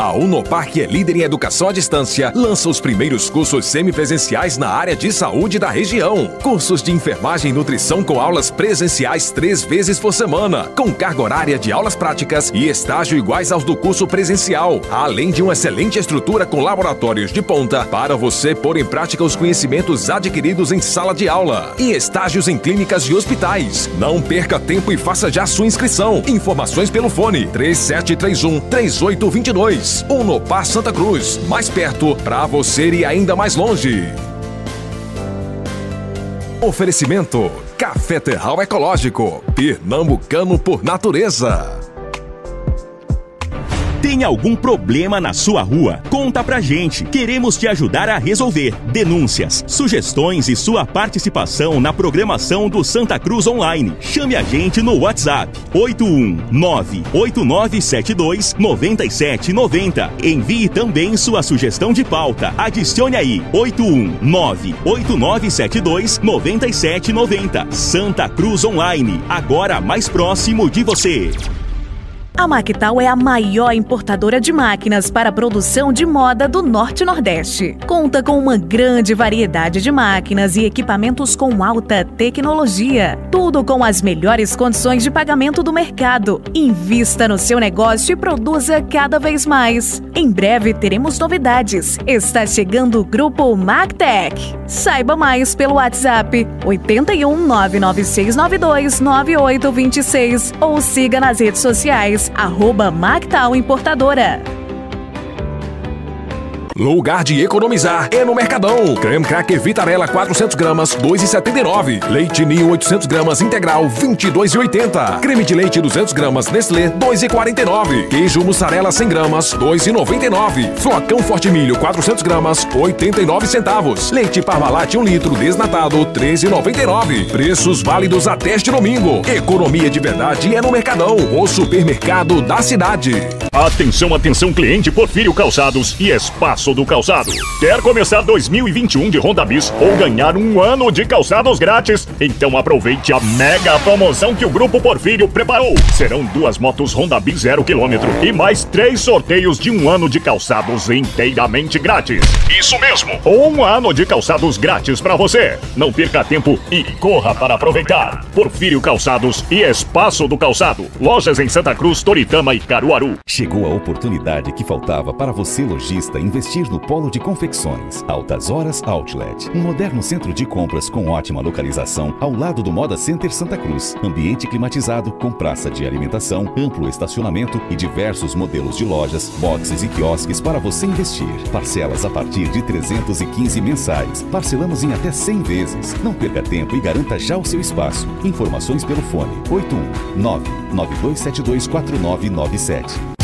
A Unopar, é líder em educação à distância, lança os primeiros cursos semipresenciais na área de saúde da região. Cursos de enfermagem e nutrição com aulas presenciais três vezes por semana, com carga horária de aulas práticas e estágio iguais aos do curso presencial, além de uma excelente estrutura com laboratórios de ponta para você pôr em prática os conhecimentos adquiridos em sala de aula e estágios em clínicas e hospitais. Não perca tempo e faça já sua inscrição. Informações pelo fone 3731 3822. Unopar Santa Cruz, mais perto para você e ainda mais longe. Oferecimento: Café Terral Ecológico, pernambucano por natureza. Tem algum problema na sua rua? Conta pra gente. Queremos te ajudar a resolver. Denúncias, sugestões e sua participação na programação do Santa Cruz Online. Chame a gente no WhatsApp 81989729790. Envie também sua sugestão de pauta. Adicione aí 81989729790. Santa Cruz Online, agora mais próximo de você. A Mactal é a maior importadora de máquinas para produção de moda do Norte e Nordeste. Conta com uma grande variedade de máquinas e equipamentos com alta tecnologia. Tudo com as melhores condições de pagamento do mercado. Invista no seu negócio e produza cada vez mais. Em breve teremos novidades. Está chegando o grupo Mactec. Saiba mais pelo WhatsApp 81 99692 9826 ou siga nas redes sociais arroba Mactal Importadora. Lugar de economizar é no Mercadão. Creme Cracker Vitarella 400 gramas, 2,79. Leite Ninho 800 gramas integral, 22,80. Creme de leite 200 gramas Nestlé, 2,49. Queijo mussarela 100 gramas, 2,99. Flocão Forte Milho 400 gramas, 89 centavos. Leite Parmalat 1 litro desnatado, 13,99. Preços válidos até este domingo. Economia de verdade é no Mercadão, o supermercado da cidade. Atenção, atenção, cliente Porfírio Calçados e Espaço do Calçado. Quer começar 2021 de Honda Bis ou ganhar um ano de calçados grátis? Então aproveite a mega promoção que o Grupo Porfírio preparou. Serão duas motos Honda Bis 0 km e mais três sorteios de um ano de calçados inteiramente grátis. Isso mesmo, um ano de calçados grátis para você. Não perca tempo e corra para aproveitar. Porfírio Calçados e Espaço do Calçado. Lojas em Santa Cruz, Toritama e Caruaru. Chegou a oportunidade que faltava para você, lojista, investir no polo de confecções. Altas Horas Outlet. Um moderno centro de compras com ótima localização ao lado do Moda Center Santa Cruz. Ambiente climatizado, com praça de alimentação, amplo estacionamento e diversos modelos de lojas, boxes e quiosques para você investir. Parcelas a partir de 315 mensais. Parcelamos em até 100 vezes. Não perca tempo e garanta já o seu espaço. Informações pelo fone 819 9272 4997.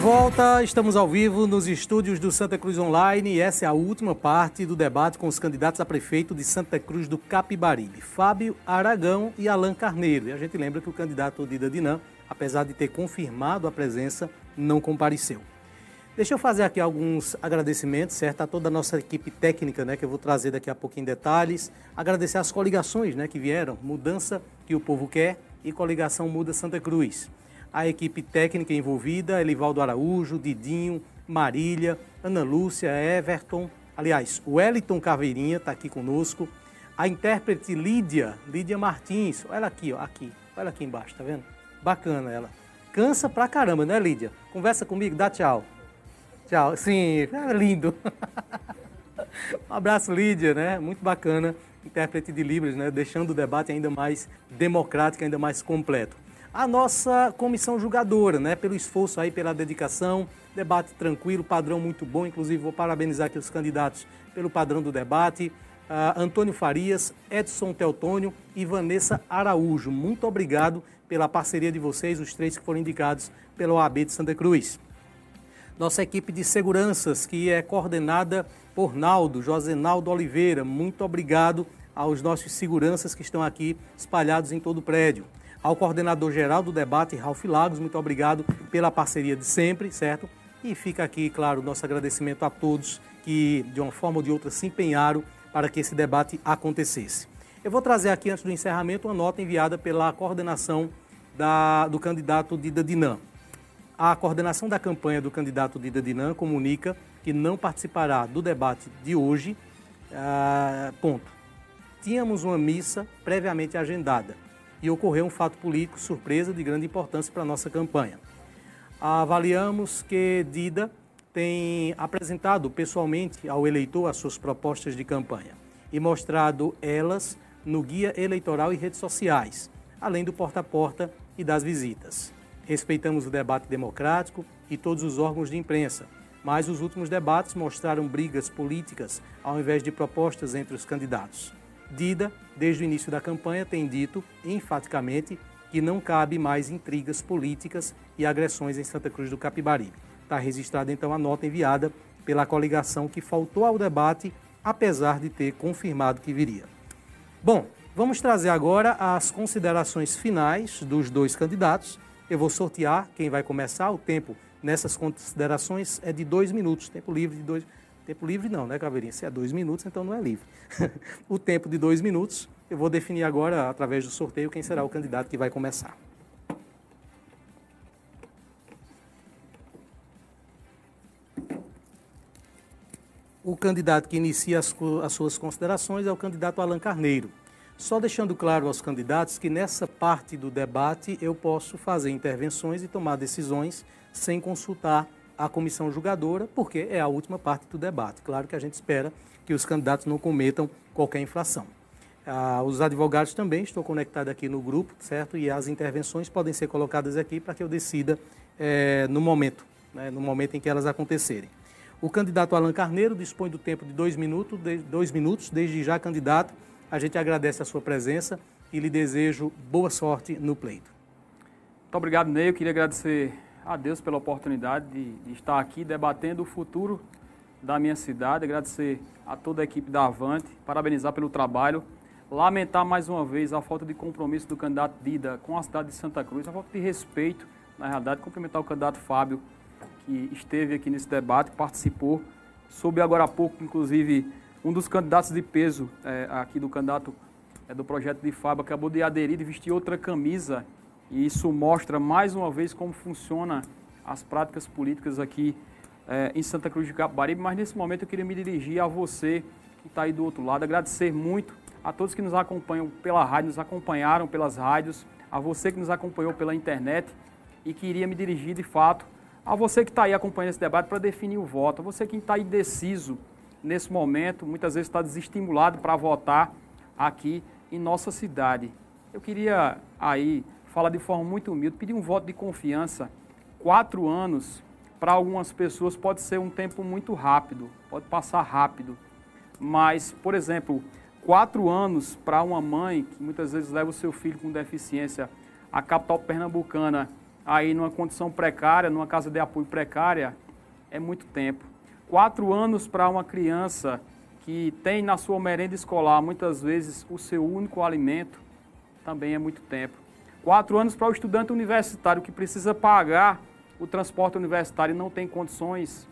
Volta, estamos ao vivo nos estúdios do Santa Cruz Online e essa é a última parte do debate com os candidatos a prefeito de Santa Cruz do Capibaribe, Fábio Aragão e Alain Carneiro. E a gente lembra que o candidato Dida Dinan, apesar de ter confirmado a presença, não compareceu. Deixa eu fazer aqui alguns agradecimentos, certo? A toda a nossa equipe técnica, né, que eu vou trazer daqui a pouco em detalhes. Agradecer as coligações, né, que vieram, Mudança que o Povo Quer e Coligação Muda Santa Cruz a equipe técnica envolvida, Elivaldo Araújo, Didinho, Marília, Ana Lúcia, Everton, aliás, o Wellington Caveirinha está aqui conosco, a intérprete Lídia, Lídia Martins, olha aqui, ó, aqui, olha aqui embaixo, tá vendo? Bacana ela. Cansa pra caramba, né, Lídia? Conversa comigo, dá tchau. Tchau. Sim, é lindo. um abraço, Lídia, né? Muito bacana. Intérprete de Libras, né? Deixando o debate ainda mais democrático, ainda mais completo a nossa comissão julgadora, né? Pelo esforço aí, pela dedicação, debate tranquilo, padrão muito bom. Inclusive, vou parabenizar aqui os candidatos pelo padrão do debate. Uh, Antônio Farias, Edson Teotônio e Vanessa Araújo. Muito obrigado pela parceria de vocês, os três que foram indicados pela OAB de Santa Cruz. Nossa equipe de seguranças, que é coordenada por Naldo, Josenaldo Oliveira. Muito obrigado aos nossos seguranças que estão aqui espalhados em todo o prédio ao coordenador geral do debate, Ralf Lagos, muito obrigado pela parceria de sempre, certo? E fica aqui, claro, nosso agradecimento a todos que, de uma forma ou de outra, se empenharam para que esse debate acontecesse. Eu vou trazer aqui, antes do encerramento, uma nota enviada pela coordenação da, do candidato Dida Dinan. A coordenação da campanha do candidato Dida Dinan comunica que não participará do debate de hoje. Ah, ponto. Tínhamos uma missa previamente agendada e ocorreu um fato político surpresa de grande importância para a nossa campanha. Avaliamos que Dida tem apresentado pessoalmente ao eleitor as suas propostas de campanha e mostrado elas no guia eleitoral e redes sociais, além do porta a porta e das visitas. Respeitamos o debate democrático e todos os órgãos de imprensa, mas os últimos debates mostraram brigas políticas ao invés de propostas entre os candidatos. Dida, desde o início da campanha, tem dito enfaticamente que não cabe mais intrigas políticas e agressões em Santa Cruz do Capibaribe. Está registrada então a nota enviada pela coligação que faltou ao debate, apesar de ter confirmado que viria. Bom, vamos trazer agora as considerações finais dos dois candidatos. Eu vou sortear quem vai começar. O tempo nessas considerações é de dois minutos, tempo livre de dois minutos Tempo livre não, né, Caveirinha? Se é dois minutos, então não é livre. o tempo de dois minutos, eu vou definir agora, através do sorteio, quem será o candidato que vai começar. O candidato que inicia as, as suas considerações é o candidato Alan Carneiro. Só deixando claro aos candidatos que nessa parte do debate eu posso fazer intervenções e tomar decisões sem consultar a comissão julgadora, porque é a última parte do debate. Claro que a gente espera que os candidatos não cometam qualquer infração. Ah, os advogados também estão conectados aqui no grupo, certo? E as intervenções podem ser colocadas aqui para que eu decida é, no momento, né, no momento em que elas acontecerem. O candidato Alan Carneiro dispõe do tempo de dois minutos, de, dois minutos. Desde já, candidato, a gente agradece a sua presença e lhe desejo boa sorte no pleito. Muito obrigado, Ney. Eu queria agradecer a Deus pela oportunidade de, de estar aqui debatendo o futuro da minha cidade, agradecer a toda a equipe da Avante, parabenizar pelo trabalho, lamentar mais uma vez a falta de compromisso do candidato Dida com a cidade de Santa Cruz, a falta de respeito, na realidade, cumprimentar o candidato Fábio, que esteve aqui nesse debate, participou, soube agora há pouco, inclusive, um dos candidatos de peso é, aqui do candidato é, do projeto de Fábio acabou de aderir e vestir outra camisa, e isso mostra mais uma vez como funciona as práticas políticas aqui é, em Santa Cruz de Capibaribe, mas nesse momento eu queria me dirigir a você que está aí do outro lado, agradecer muito a todos que nos acompanham pela rádio, nos acompanharam pelas rádios, a você que nos acompanhou pela internet. E queria me dirigir de fato a você que está aí acompanhando esse debate para definir o voto, a você que está indeciso nesse momento, muitas vezes está desestimulado para votar aqui em nossa cidade. Eu queria aí falar de forma muito humilde, pedir um voto de confiança. Quatro anos para algumas pessoas pode ser um tempo muito rápido, pode passar rápido. Mas, por exemplo, quatro anos para uma mãe que muitas vezes leva o seu filho com deficiência à capital pernambucana, aí numa condição precária, numa casa de apoio precária, é muito tempo. Quatro anos para uma criança que tem na sua merenda escolar muitas vezes o seu único alimento, também é muito tempo. Quatro anos para o estudante universitário que precisa pagar o transporte universitário não tem condições,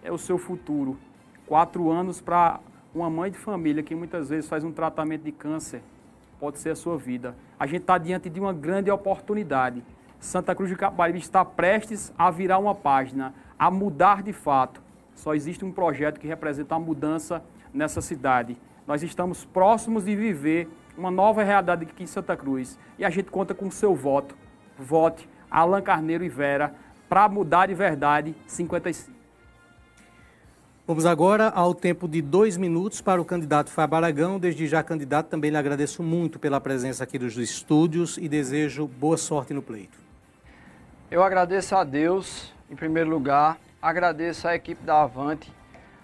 é o seu futuro. Quatro anos para uma mãe de família que muitas vezes faz um tratamento de câncer, pode ser a sua vida. A gente está diante de uma grande oportunidade. Santa Cruz de Capibaribe está prestes a virar uma página, a mudar de fato. Só existe um projeto que representa a mudança nessa cidade. Nós estamos próximos de viver uma nova realidade aqui em Santa Cruz e a gente conta com o seu voto. Vote Alan Carneiro e Vera para mudar de verdade 55. Vamos agora ao tempo de dois minutos para o candidato Fábio Aragão. Desde já, candidato, também lhe agradeço muito pela presença aqui dos estúdios e desejo boa sorte no pleito. Eu agradeço a Deus, em primeiro lugar, agradeço a equipe da Avante,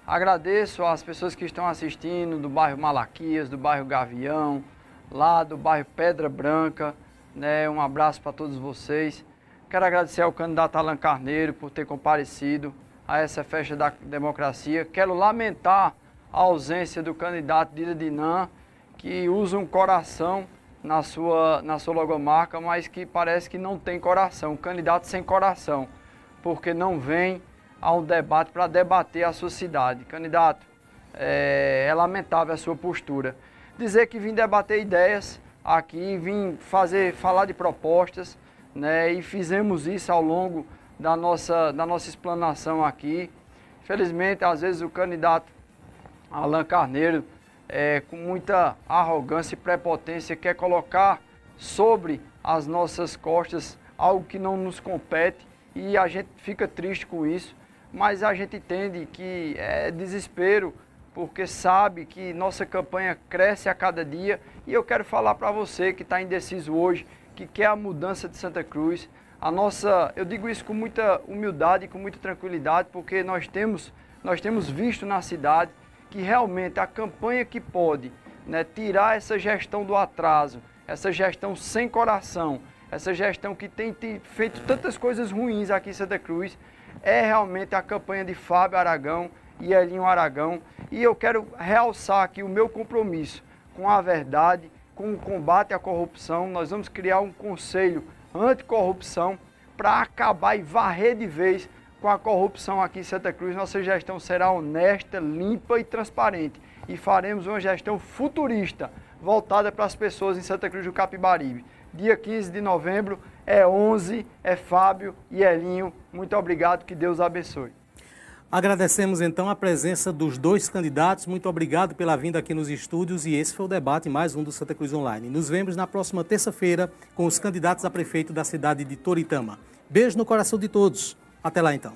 agradeço às pessoas que estão assistindo do bairro Malaquias, do bairro Gavião, lá do bairro Pedra Branca. Né? Um abraço para todos vocês. Quero agradecer ao candidato Alan Carneiro por ter comparecido a essa festa da democracia. Quero lamentar a ausência do candidato Dida Dinan, que usa um coração na sua, na sua logomarca, mas que parece que não tem coração, um candidato sem coração, porque não vem a um debate para debater a sua cidade. Candidato, é, é lamentável a sua postura. Dizer que vim debater ideias aqui, vim fazer, falar de propostas, né? E fizemos isso ao longo da nossa, da nossa explanação aqui. Infelizmente, às vezes o candidato Alan Carneiro, é, com muita arrogância e prepotência, quer colocar sobre as nossas costas algo que não nos compete e a gente fica triste com isso, mas a gente entende que é desespero, porque sabe que nossa campanha cresce a cada dia e eu quero falar para você que está indeciso hoje, que quer a mudança de Santa Cruz. A nossa, eu digo isso com muita humildade e com muita tranquilidade, porque nós temos, nós temos visto na cidade que realmente a campanha que pode né, tirar essa gestão do atraso, essa gestão sem coração, essa gestão que tem feito tantas coisas ruins aqui em Santa Cruz, é realmente a campanha de Fábio Aragão e Elinho Aragão. E eu quero realçar aqui o meu compromisso com a verdade, com o combate à corrupção, nós vamos criar um conselho anticorrupção para acabar e varrer de vez com a corrupção aqui em Santa Cruz. Nossa gestão será honesta, limpa e transparente. E faremos uma gestão futurista, voltada para as pessoas em Santa Cruz do Capibaribe. Dia 15 de novembro é 11, é Fábio e Elinho. Muito obrigado, que Deus abençoe. Agradecemos então a presença dos dois candidatos. Muito obrigado pela vinda aqui nos estúdios e esse foi o debate mais um do Santa Cruz Online. Nos vemos na próxima terça-feira com os candidatos a prefeito da cidade de Toritama. Beijo no coração de todos. Até lá então.